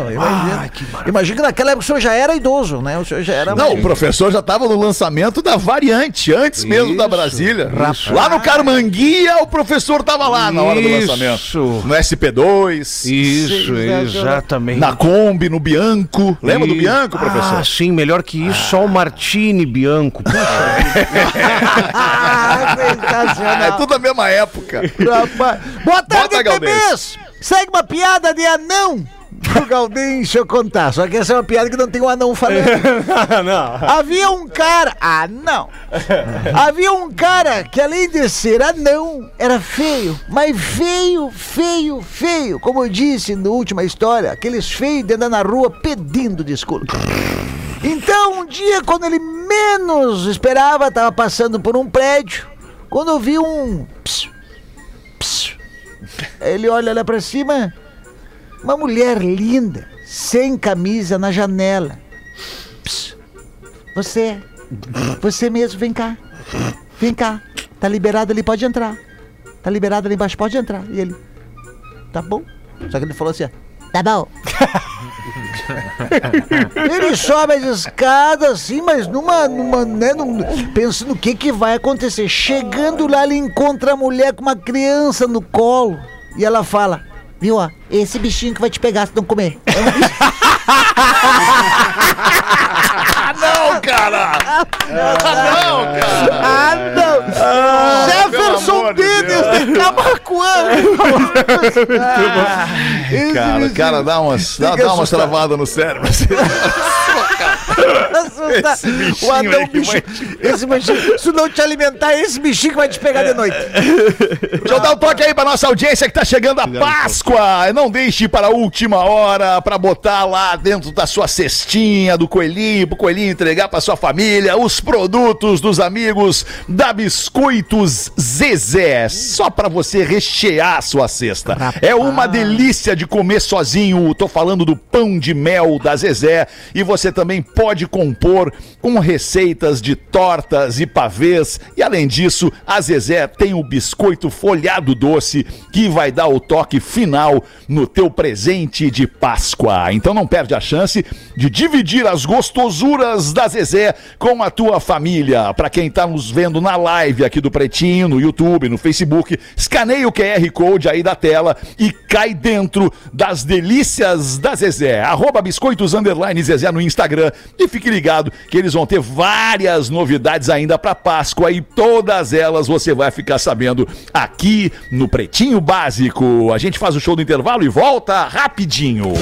Imagino que naquela época o senhor já era idoso, né? O senhor já era. Não, o professor já estava no lançamento da variante, antes mesmo da Brasília. Lá no Carmanguia, o professor tava lá na hora do Isso. Lançamento. No SP2, Isso, exatamente. na Kombi, no Bianco. Lembra do Bianco, professor? Ah, sim, melhor que isso, só o Martini Bianco. Puxa, Ah, É tudo da mesma época. Rapaz. Boa tarde, Bota! Segue uma piada de anão. O Galdês, deixa eu contar. Só que essa é uma piada que não tem um anão falando. Havia um cara. Ah, não! Havia um cara que, além de ser anão, era feio. Mas feio, feio, feio. Como eu disse na última história, aqueles feios de andar na rua pedindo desculpa. Então, um dia, quando ele menos esperava, estava passando por um prédio. Quando eu vi um. Psiu, psiu. Ele olha lá pra cima. Uma mulher linda, sem camisa na janela. Psiu. Você, você mesmo, vem cá. Vem cá. Tá liberado ali, pode entrar. Tá liberado ali embaixo, pode entrar. E ele. Tá bom. Só que ele falou assim. Tá bom. Ele sobe as escadas assim, mas numa. numa né, num, pensando o que, que vai acontecer. Chegando lá, ele encontra a mulher com uma criança no colo. E ela fala: Viu, ó, esse bichinho que vai te pegar se não comer. É um. Não, cara! Não, cara! Ah, não! Jefferson amor de Camacuã! Esse Cara, cara, dá umas, dá, dá umas assustado. travadas no cérebro. assustar. Esse bichinho O aí bicho. vai Esse bichinho. Se não te alimentar, esse bichinho que vai te pegar de noite. Deixa eu dar um toque aí pra nossa audiência que tá chegando a Páscoa. Não deixe para a última hora pra botar lá dentro da sua cestinha do coelhinho, pro coelhinho entregar pra sua família os produtos dos amigos da Biscoitos Zezé. Só pra você rechear a sua cesta. É uma delícia de comer sozinho. Tô falando do pão de mel da Zezé e você também pode compor com receitas de tortas e pavês. E além disso, a Zezé tem o biscoito folhado doce que vai dar o toque final no teu presente de Páscoa. Então não perde a chance de dividir as gostosuras da Zezé com a tua família. Para quem tá nos vendo na live aqui do Pretinho, no YouTube, no Facebook, escaneia o QR Code aí da tela e cai dentro das delícias da Zezé. Arroba biscoitos Zezé no Instagram e fique ligado que eles vão ter várias novidades ainda para Páscoa e todas elas você vai ficar sabendo aqui no Pretinho Básico. A gente faz o show do intervalo e volta rapidinho.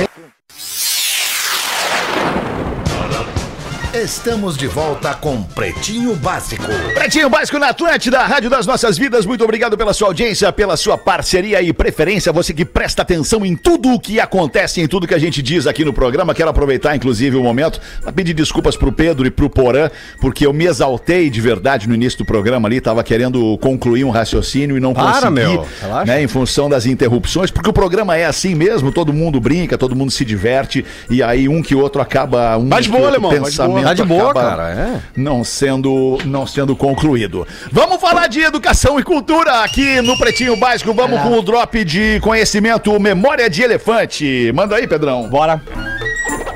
Estamos de volta com Pretinho Básico. Pretinho Básico na Atlântida, Rádio das Nossas Vidas. Muito obrigado pela sua audiência, pela sua parceria e preferência. Você que presta atenção em tudo o que acontece, em tudo que a gente diz aqui no programa. Quero aproveitar, inclusive, o momento para pedir desculpas pro Pedro e pro Porã, porque eu me exaltei de verdade no início do programa ali. Tava querendo concluir um raciocínio e não Para, consegui, meu. Relaxa. né, em função das interrupções, porque o programa é assim mesmo, todo mundo brinca, todo mundo se diverte, e aí um que outro acaba um que boa, alemão, pensamento Tá de boa, acaba cara, é. não sendo não sendo concluído. Vamos falar de educação e cultura aqui no Pretinho Básico. Vamos com o drop de conhecimento Memória de Elefante. Manda aí, Pedrão. Bora.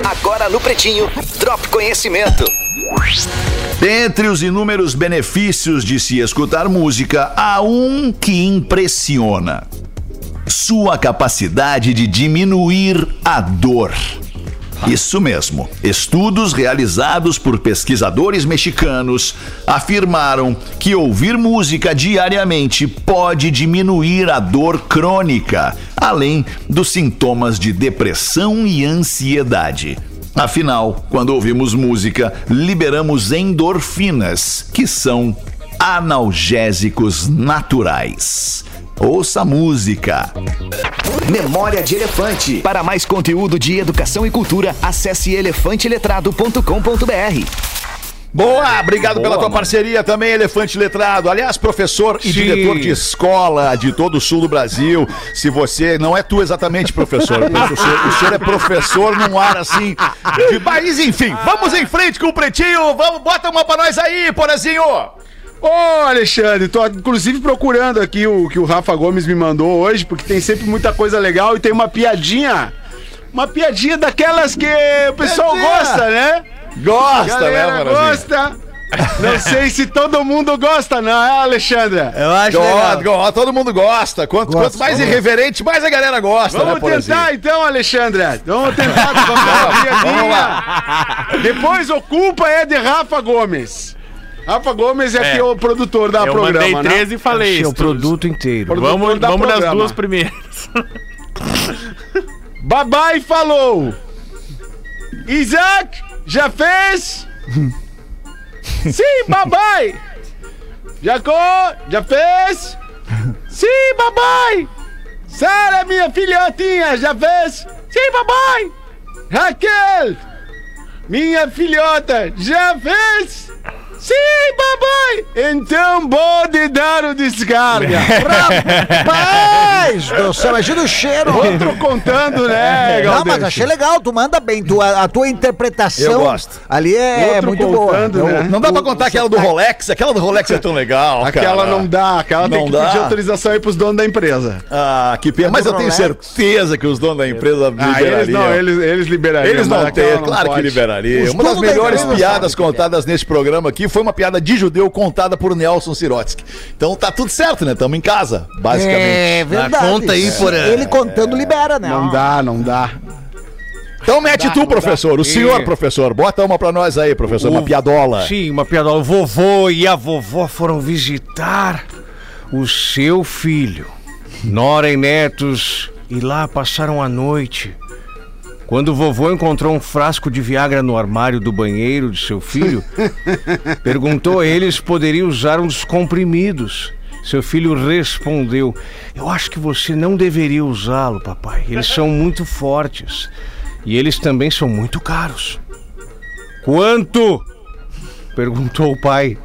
Agora no Pretinho, Drop Conhecimento. Dentre os inúmeros benefícios de se escutar música, há um que impressiona: sua capacidade de diminuir a dor. Isso mesmo. Estudos realizados por pesquisadores mexicanos afirmaram que ouvir música diariamente pode diminuir a dor crônica, além dos sintomas de depressão e ansiedade. Afinal, quando ouvimos música, liberamos endorfinas, que são analgésicos naturais. Ouça a música. Memória de Elefante. Para mais conteúdo de educação e cultura, acesse elefanteletrado.com.br. Boa, obrigado pela tua parceria também, Elefante Letrado. Aliás, professor e Sim. diretor de escola de todo o sul do Brasil. Se você não é tu exatamente, professor, o senhor, o senhor é professor num ar assim. De... Mas enfim, vamos em frente com o pretinho. Vamos, bota uma pra nós aí, Porazinho. Ô, Alexandre, tô inclusive procurando aqui o que o Rafa Gomes me mandou hoje, porque tem sempre muita coisa legal e tem uma piadinha. Uma piadinha daquelas que o pessoal Piadinha. gosta, né? Gosta, né, Galera Porazinho? gosta. Não sei se todo mundo gosta, não, é, Alexandre? Eu acho Gosta, gosta, todo mundo gosta. Quanto, Gosta, quanto mais irreverente, mais a galera gosta, Vamos né, tentar então, Alexandre. Vamos tentar vamos piadinha. Depois o culpa é de Rafa Gomes. Rafa Gomes é, É. que é o produtor da Eu programa, mandei né? 13 e falei É o isso. produto inteiro. Produtor Vamos, da vamos nas duas primeiras. Babai falou. Isaac, já fez? Sim, babai. Jacó, já fez? Sim, babai. Sara, minha filhotinha, já fez? Sim, babai. Raquel, minha filhota, já fez? Sim, babai. Então pode dar o descarga. Rapaz do céu, imagina o cheiro. Outro contando, né, Não, mas achei legal, tu manda bem. Tu, a, a tua interpretação Eu gosto. ali é Outro muito boa. contando, Eu- né? Não dá pra contar aquela do Rolex? Aquela do Rolex é tão legal, Aquela cara. não dá, aquela tem Não que dá? pedir autorização aí pros donos da empresa. Ah, que pena. Mas eu tenho certeza que os donos da empresa Ah, liberariam. eles não, eles, eles liberariam. Eles não têm, não claro que pode. liberaria. Os Uma das melhores piadas sabem contadas nesse programa aqui foi uma piada de judeu contada por Nelson Sirotsky. Então tá tudo certo, né? Estamos em casa, basicamente. É verdade. Dá conta aí, Porã. Ele contando libera, né? Não dá, não dá. Então mete tu, professor. O senhor, professor. Bota uma pra nós aí, professor. Uma O- piadola. Sim, uma piadola. O vovô e a vovó foram visitar o seu filho, Nora e netos, e lá passaram a noite. Quando o vovô encontrou um frasco de Viagra no armário do banheiro de seu filho, perguntou a ele se poderia usar dos comprimidos. Seu filho respondeu: Eu acho que você não deveria usá-lo, papai. Eles são muito fortes. E eles também são muito caros. Quanto? Perguntou o pai.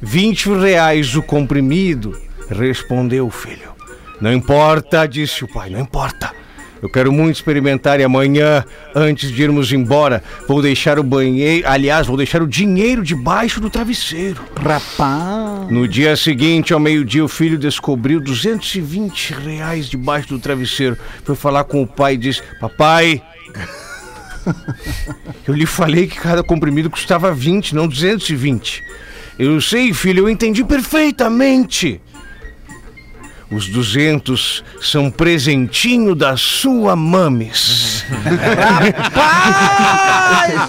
Vinte reais o comprimido, respondeu o filho. Não importa, disse o pai, não importa. Eu quero muito experimentar e amanhã, antes de irmos embora, vou deixar o banheiro. Aliás, vou deixar o dinheiro debaixo do travesseiro. Rapaz. No dia seguinte, ao meio-dia, o filho descobriu 220 reais debaixo do travesseiro. Foi falar com o pai e disse: Papai, eu lhe falei que cada comprimido custava 20, não 220. Eu sei, filho, eu entendi perfeitamente. Os 200 são presentinho da sua mames. Rapaz,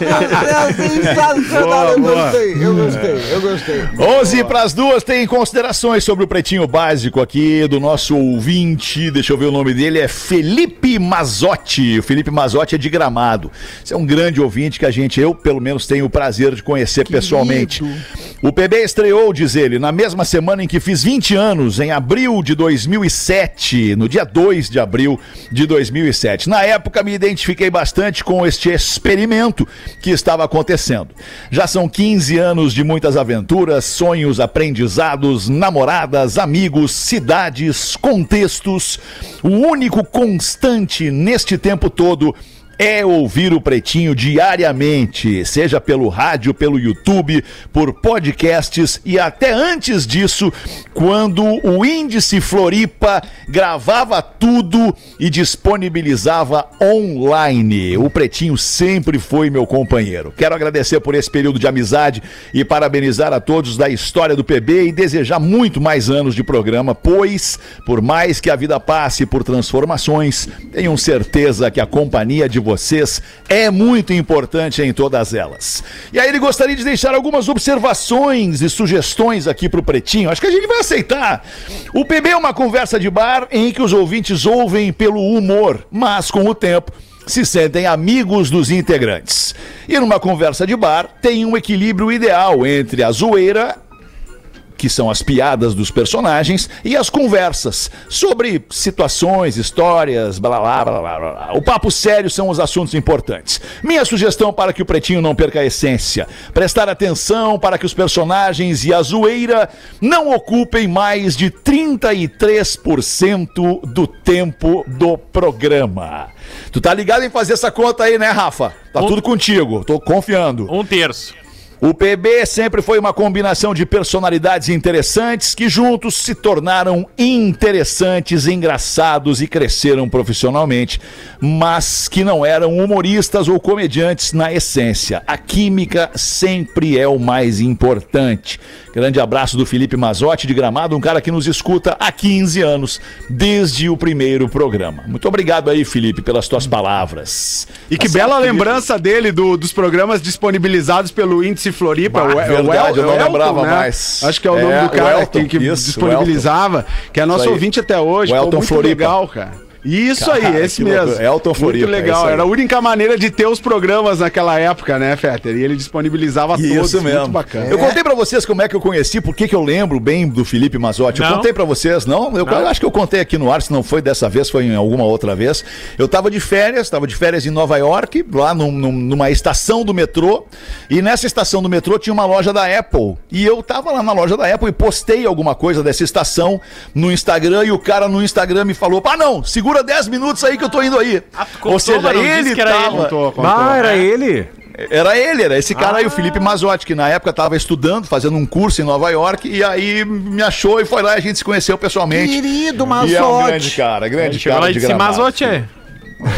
sensacional. Eu gostei, eu gostei, eu gostei. 11 para as duas, tem considerações sobre o pretinho básico aqui do nosso ouvinte. Deixa eu ver o nome dele, é Felipe Mazotti. O Felipe Mazotti é de Gramado. Esse é um grande ouvinte que a gente, eu pelo menos, tenho o prazer de conhecer pessoalmente. O PB estreou, diz ele, na mesma semana em que fiz 20 anos, em abril de 2007, no dia 2 de abril de 2007. Na época, me identifiquei bastante com este experimento que estava acontecendo. Já são 15 anos de muitas aventuras, sonhos, aprendizados, namoradas, amigos, cidades, contextos. O único constante neste tempo todo é ouvir o Pretinho diariamente, seja pelo rádio, pelo YouTube, por podcasts e até antes disso, quando o Índice Floripa gravava tudo e disponibilizava online. O Pretinho sempre foi meu companheiro. Quero agradecer por esse período de amizade e parabenizar a todos da história do PB e desejar muito mais anos de programa, pois, por mais que a vida passe por transformações, tenho certeza que a companhia de vocês é muito importante em todas elas. E aí ele gostaria de deixar algumas observações e sugestões aqui pro Pretinho. Acho que a gente vai aceitar. O PB é uma conversa de bar em que os ouvintes ouvem pelo humor, mas com o tempo se sentem amigos dos integrantes. E numa conversa de bar tem um equilíbrio ideal entre a zoeira que são as piadas dos personagens, e as conversas sobre situações, histórias, blá blá blá blá blá. O papo sério são os assuntos importantes. Minha sugestão para que o Pretinho não perca a essência: prestar atenção para que os personagens e a zoeira não ocupem mais de 33% do tempo do programa. Tu tá ligado em fazer essa conta aí, né, Rafa? Tá Um- tudo contigo, tô confiando. Um terço. O PB sempre foi uma combinação de personalidades interessantes que juntos se tornaram interessantes, engraçados e cresceram profissionalmente, mas que não eram humoristas ou comediantes na essência. A química sempre é o mais importante. Grande abraço do Felipe Mazotti de Gramado, um cara que nos escuta há 15 anos, desde o primeiro programa. Muito obrigado aí, Felipe, pelas tuas palavras. E que Tá bela Felipe? lembrança dele do- dos programas disponibilizados pelo Índice Floripa. Bah, o, verdade, o eu não lembrava né? mais. Acho que é o É, nome do cara Elton, que, que isso, disponibilizava, que é nosso ouvinte até hoje. O Pô, Elton muito Floripa. legal, cara. Isso Cara, aí, esse mesmo. Elton Floripa, Muito é legal. isso aí. Era a única maneira de ter os programas naquela época, né, Fetter? E ele disponibilizava todos. Isso mesmo. Muito bacana. Eu contei pra vocês como é que eu conheci, por que que eu lembro bem do Felipe Mazotti. Eu Não. contei pra vocês, não? Eu acho que eu contei aqui no ar, se não foi dessa vez, foi em alguma outra vez. Eu tava de férias, tava de férias em Nova York, lá num- num- numa estação do metrô, e nessa estação do metrô tinha uma loja da Apple. E eu tava lá na loja da Apple e postei alguma coisa dessa estação no Instagram, e o cara no Instagram me falou: "Ah, não, segura 10 minutos aí que eu tô indo aí". tu contou, Ou seja, ele que era ele. tava Contou, contou. Ah, era ele? era ele, era esse cara Ah. aí, o Felipe Mazotti, que na época estava estudando, fazendo um curso em Nova York, e aí me achou e foi lá e a gente se conheceu pessoalmente. Querido E é um grande Mazote. cara, grande cara de Gramado. Mazote, é.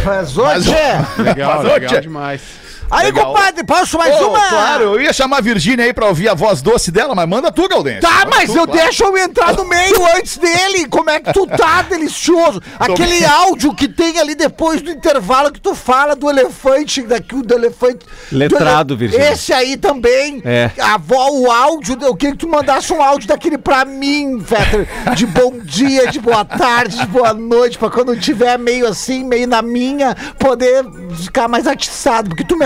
Mazote. Legal, Mazotti. legal demais. Aí, Legal. compadre, posso mais Ô, uma? Claro, eu ia chamar a Virgínia aí pra ouvir a voz doce dela, mas manda tu, Galdêncio. Tá, Manda mas tu, eu claro. deixo eu entrar no meio antes dele. Como é que tu tá, delicioso? Aquele áudio que tem ali depois do intervalo que tu fala do elefante, daqui, do elefante. Letrado, do ele- Virgínia. Esse aí também. É. A vó, o áudio, eu queria que tu mandasse um áudio daquele pra mim, Fetter. De bom dia, de boa tarde, de boa noite, pra quando eu tiver meio assim, meio na minha, poder ficar mais atiçado. Porque tu me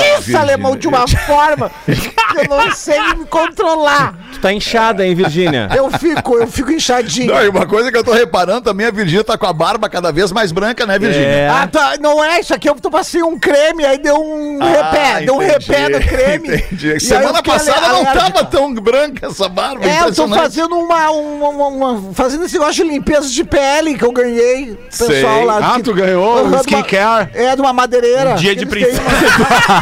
atiça, Virgínia. alemão, de uma forma que eu não sei me controlar. Tu tá inchada, hein, Virgínia? Eu fico, eu fico inchadinho. Não, e uma coisa que eu tô reparando também, a Virgínia tá com a barba cada vez mais branca, né, Virgínia? É. Ah, tá, não é isso aqui, eu tô passei um creme, aí deu um Ah, repé, deu um entendi, repé no creme. Entendi. Semana passada não tava tão branca essa barba, É, eu tô fazendo uma, uma, uma- uma- fazendo esse negócio de limpeza de pele que eu ganhei. Pessoal Sei. lá. Ah, que- tu ganhou um skincare. É, de uma madeireira. Um dia de princesa.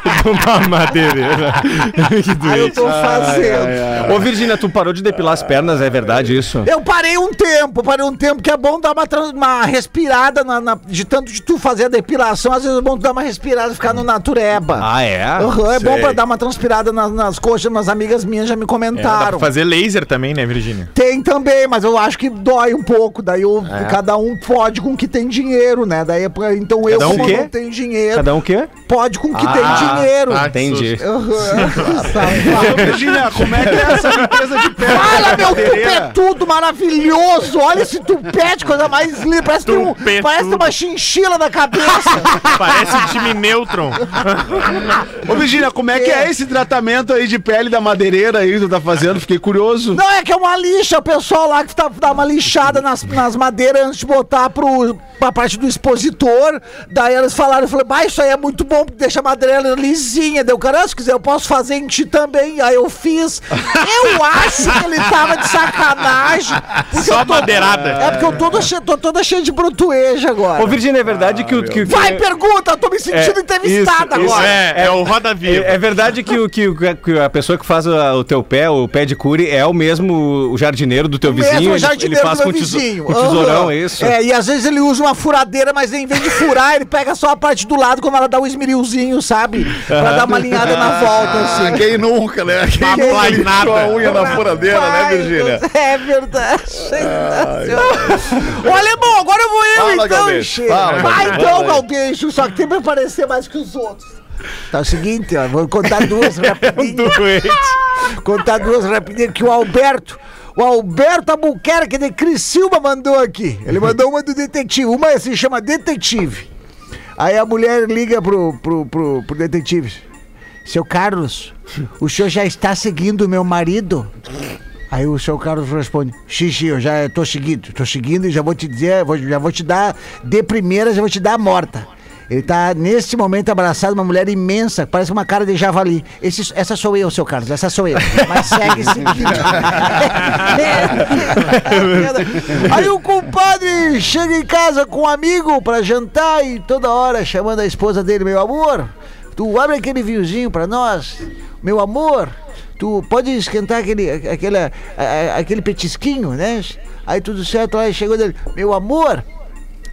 Uma madeireira. que Aí eu tô fazendo. Ô, Virgínia, tu parou de depilar as pernas, é verdade isso? Eu parei um tempo, parei um tempo que é bom dar uma, trans- uma respirada na, na- de tanto de tu fazer a depilação, às vezes é bom tu dar uma respirada e ficar no natureba. Ah, é? Aham, é bom sei. pra dar uma transpirada nas, nas coxas, umas amigas minhas já me É, dá pra comentaram. fazer laser também, né, Virgínia? Tem também, mas eu acho que dói um pouco. Daí eu- cada um pode com o que tem dinheiro, né? Daí é pra- então eu, Cada um como o quê? não tenho dinheiro, Cada um o quê? pode com o que Ah, tem dinheiro. Ah, entendi. Virginia, como é que é essa limpeza de pele? Fala, meu tupetudo maravilhoso! Olha esse tupete, coisa mais linda. Parece, que tem um, parece uma chinchila na cabeça. Parece o time Neutron. Ô, Virginia, como é que é esse tratamento aí de pele da madeireira aí que tu tá fazendo? Fiquei curioso. Não, é que é uma lixa. O pessoal lá que tá, dá uma lixada nas, nas madeiras antes de botar pro, pra parte do expositor. Daí eles falaram, eu falei, bah, isso aí é muito bom, porque deixa a madeira lisinha. Deu, cara, se quiser eu posso fazer em ti também. Aí eu fiz. Eu acho que ele tava de sacanagem. Só tô- madeirada. É porque eu toda che- tô toda cheia de brutueja agora. Ô, Virgínia, é verdade que o. Que, o- que- Vai, pergunta, eu tô me sentindo É, entrevistada isso, isso. agora. É, é o Roda Viva. É, é verdade que, o, que, o- que a pessoa que faz a- o teu pé, o pé de cure, é o mesmo o jardineiro do teu vizinho? Mesmo ele, ele jardineiro faz do com, meu teso- vizinho. com tesourão, é isso? É, e às vezes ele usa uma furadeira, mas em vez de furar, ele pega só a parte do lado quando ela dá o esmerilzinho, sabe? Pra dar uma alinhada na volta, Ah, assim. quem nunca, né? Quem Uma nunca lixou a unha na furadeira, né, Virgínia? É verdade. Ô, alemão, agora eu vou eu, Fala, então. Che. Fala, Vai então. Galdêncio, só que tem pra parecer mais que os outros. Tá o seguinte, ó, vou contar duas rapidinho. Contar duas rapidinho que o Alberto, o Alberto Albuquerque de Criciúma mandou aqui. Ele mandou uma do detetive, uma se chama Detetive. Aí a mulher liga pro, pro, pro, pro detetive. Seu Carlos, o senhor já está seguindo meu marido? Aí o seu Carlos responde: Xixi, eu já tô seguindo, tô seguindo e já vou te dizer, já vou te dar, de primeira, já vou te dar a morta. Ele tá nesse momento abraçado uma mulher imensa, parece uma cara de javali. Esse- essa sou eu, seu Carlos, essa sou eu. Mas segue seguindo. Aí o compadre chega em casa com um amigo pra jantar e toda hora chamando a esposa dele, meu amor, tu abre aquele vinhozinho pra nós, meu amor, tu pode esquentar aquele, aquele, aquele petisquinho, né? Aí tudo certo, aí chegou dele, meu amor,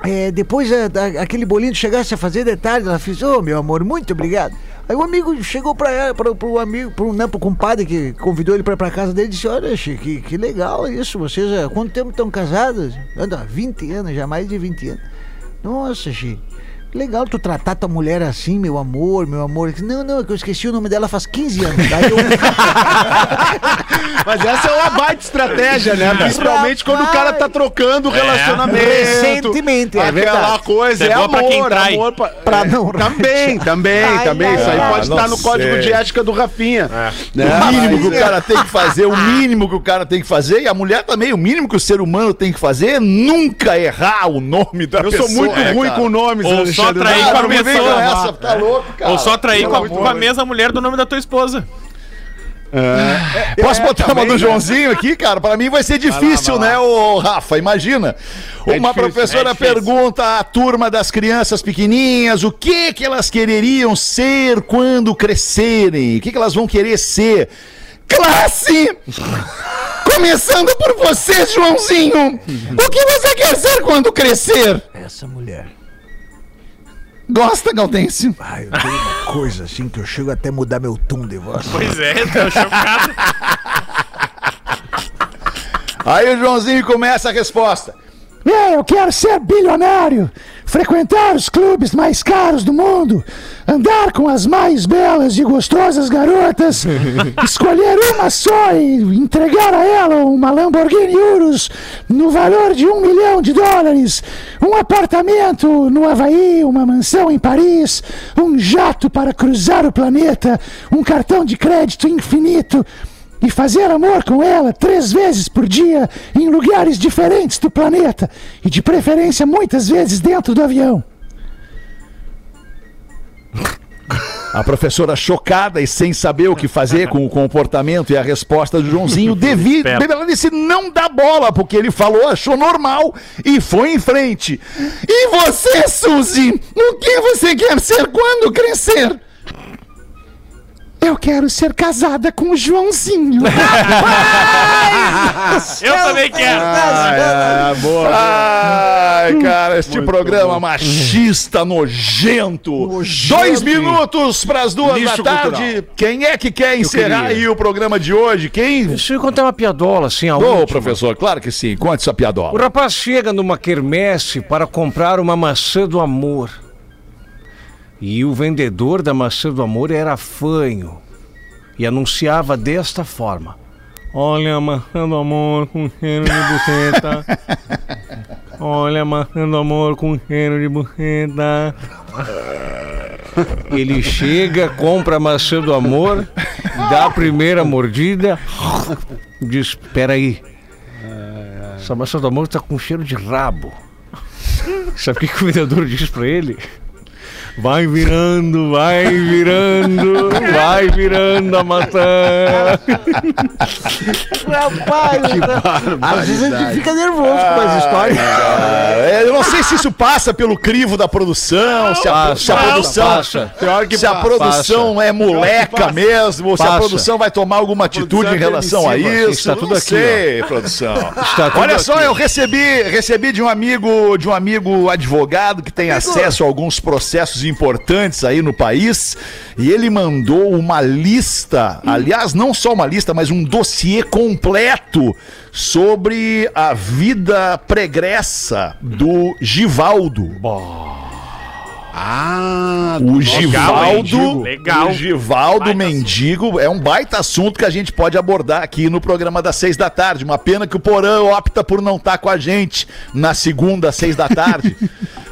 é, depois é, da- aquele bolinho chegasse a fazer de tarde, ela fez, ô meu amor, muito obrigado. Aí o amigo chegou pra ela, pro, pro amigo, pro, né, pro compadre que convidou ele pra ir pra casa dele e disse, olha, Chico, que, que legal isso, vocês há quanto tempo estão casados? Anda, 20 anos, já mais de 20 anos. Nossa, Chico. Legal tu tratar tua mulher assim, meu amor, meu amor. Não, não, é que eu esqueci o nome dela faz 15 anos. Daí eu... Mas essa é uma baita estratégia, né? Principalmente quando o cara tá trocando o relacionamento. Recentemente, é Aquela verdade. coisa, é é, bom pra quem amor, trai. amor pra, Pra é, não- Também, também, Ai, também. ai, Isso aí ai. pode estar no sei. código de ética do Rafinha. Né? O mínimo que o cara tem que fazer, o mínimo que o cara tem que fazer, e a mulher também, o mínimo que o ser humano tem que fazer é nunca errar o nome da Eu pessoa. sou muito é, ruim cara. com nomes, Ou só trair com a pessoa. Essa, tá louco, cara. Ou só trair com a, com a mesma mulher do nome da tua esposa. Posso botar uma também, do né? Joãozinho aqui, cara? Pra mim vai ser difícil, né, ô Rafa? Imagina. uma difícil, professora é pergunta à turma das crianças pequenininhas o que que elas quereriam ser quando crescerem. O que que elas vão querer ser? Classe! Começando por você, Joãozinho. O que você quer ser quando crescer? Essa mulher. Gosta, Gaudêncio? Ai, eu tenho uma coisa assim que eu chego até mudar meu tom de voz. Pois é, tô chocado. Aí o Joãozinho começa a resposta. Eu quero ser bilionário, frequentar os clubes mais caros do mundo, andar com as mais belas e gostosas garotas, escolher uma só e entregar a ela uma Lamborghini Urus no valor de um milhão de dólares, um apartamento no Havaí, uma mansão em Paris, um jato para cruzar o planeta, um cartão de crédito infinito e fazer amor com ela três vezes por dia em lugares diferentes do planeta e de preferência muitas vezes dentro do avião. A professora chocada e sem saber o que fazer com o comportamento e a resposta do Joãozinho, devido, ela disse não dá bola, porque ele falou, achou normal e foi em frente. E você, Suzy, o que você quer ser quando crescer? Eu quero ser casada com o Joãozinho. Eu também quero. Ah, boa. Ai, cara, este programa machista, nojento. Dois minutos para as duas Lixo da tarde. Quem é que quer encerrar aí o programa de hoje? Quem? Deixa eu contar uma piadola, assim, a Ô, última. professor, claro que sim. Conte essa O piadola. rapaz chega numa quermesse para comprar uma maçã do amor. E o vendedor da maçã do amor era fanho. E anunciava desta forma: Olha a maçã do amor com cheiro de buceta. Olha a maçã do amor com cheiro de buceta. Ele chega, compra a maçã do amor, dá a primeira mordida, diz: Peraí, essa maçã do amor tá com cheiro de rabo. Sabe o que, que o vendedor diz pra ele? Vai virando, vai virando, vai virando a maçã. Rapaz, às vezes a gente fica nervoso com as histórias. Ah, é, eu não sei se isso passa pelo crivo da produção, se a, Passa, se a produção, passa. se a produção é moleca mesmo, ou se a Passa. produção vai tomar alguma atitude em é relação a isso. Está tudo não aqui, sei, produção. Está tudo Olha só, aqui. eu recebi, recebi de um amigo, de um amigo advogado que tem acesso a alguns processos importantes aí no país, e ele mandou uma lista, aliás, não só uma lista, mas um dossiê completo sobre a vida pregressa do Givaldo. Ah, O Givaldo, Legal. o Givaldo Baita Mendigo é um baita assunto que a gente pode abordar aqui no programa das seis da tarde. Uma pena que o Porã opta por não estar com a gente na segunda às seis da tarde.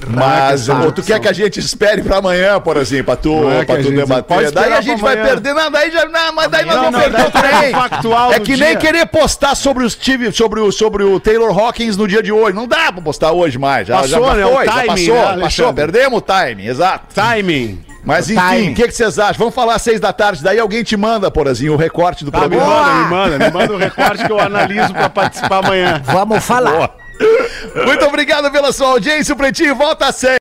Mas ou tu quer que a gente espere pra amanhã, por exemplo, pra tu, é pra a tu gente- debater. Daí a gente vai perder. Não, daí já, não, mas daí nós Não, vamos não, perder o trem. o É do que nem dia. querer postar sobre os Steve, sobre o, sobre o Taylor Hawkins no dia de hoje. Não dá pra postar hoje mais. Já, Passou, já né? O foi, já timing, passou, né, passou, perdemos o time, exato. Timing. Mas enfim, o que, que vocês acham? Vamos falar às seis da tarde, daí alguém te manda, Porazinho, o recorte do Tá, me programa. manda, me manda, me manda o recorte que eu analiso pra participar amanhã. Vamos falar. Muito obrigado pela sua audiência, o Pretinho volta às seis.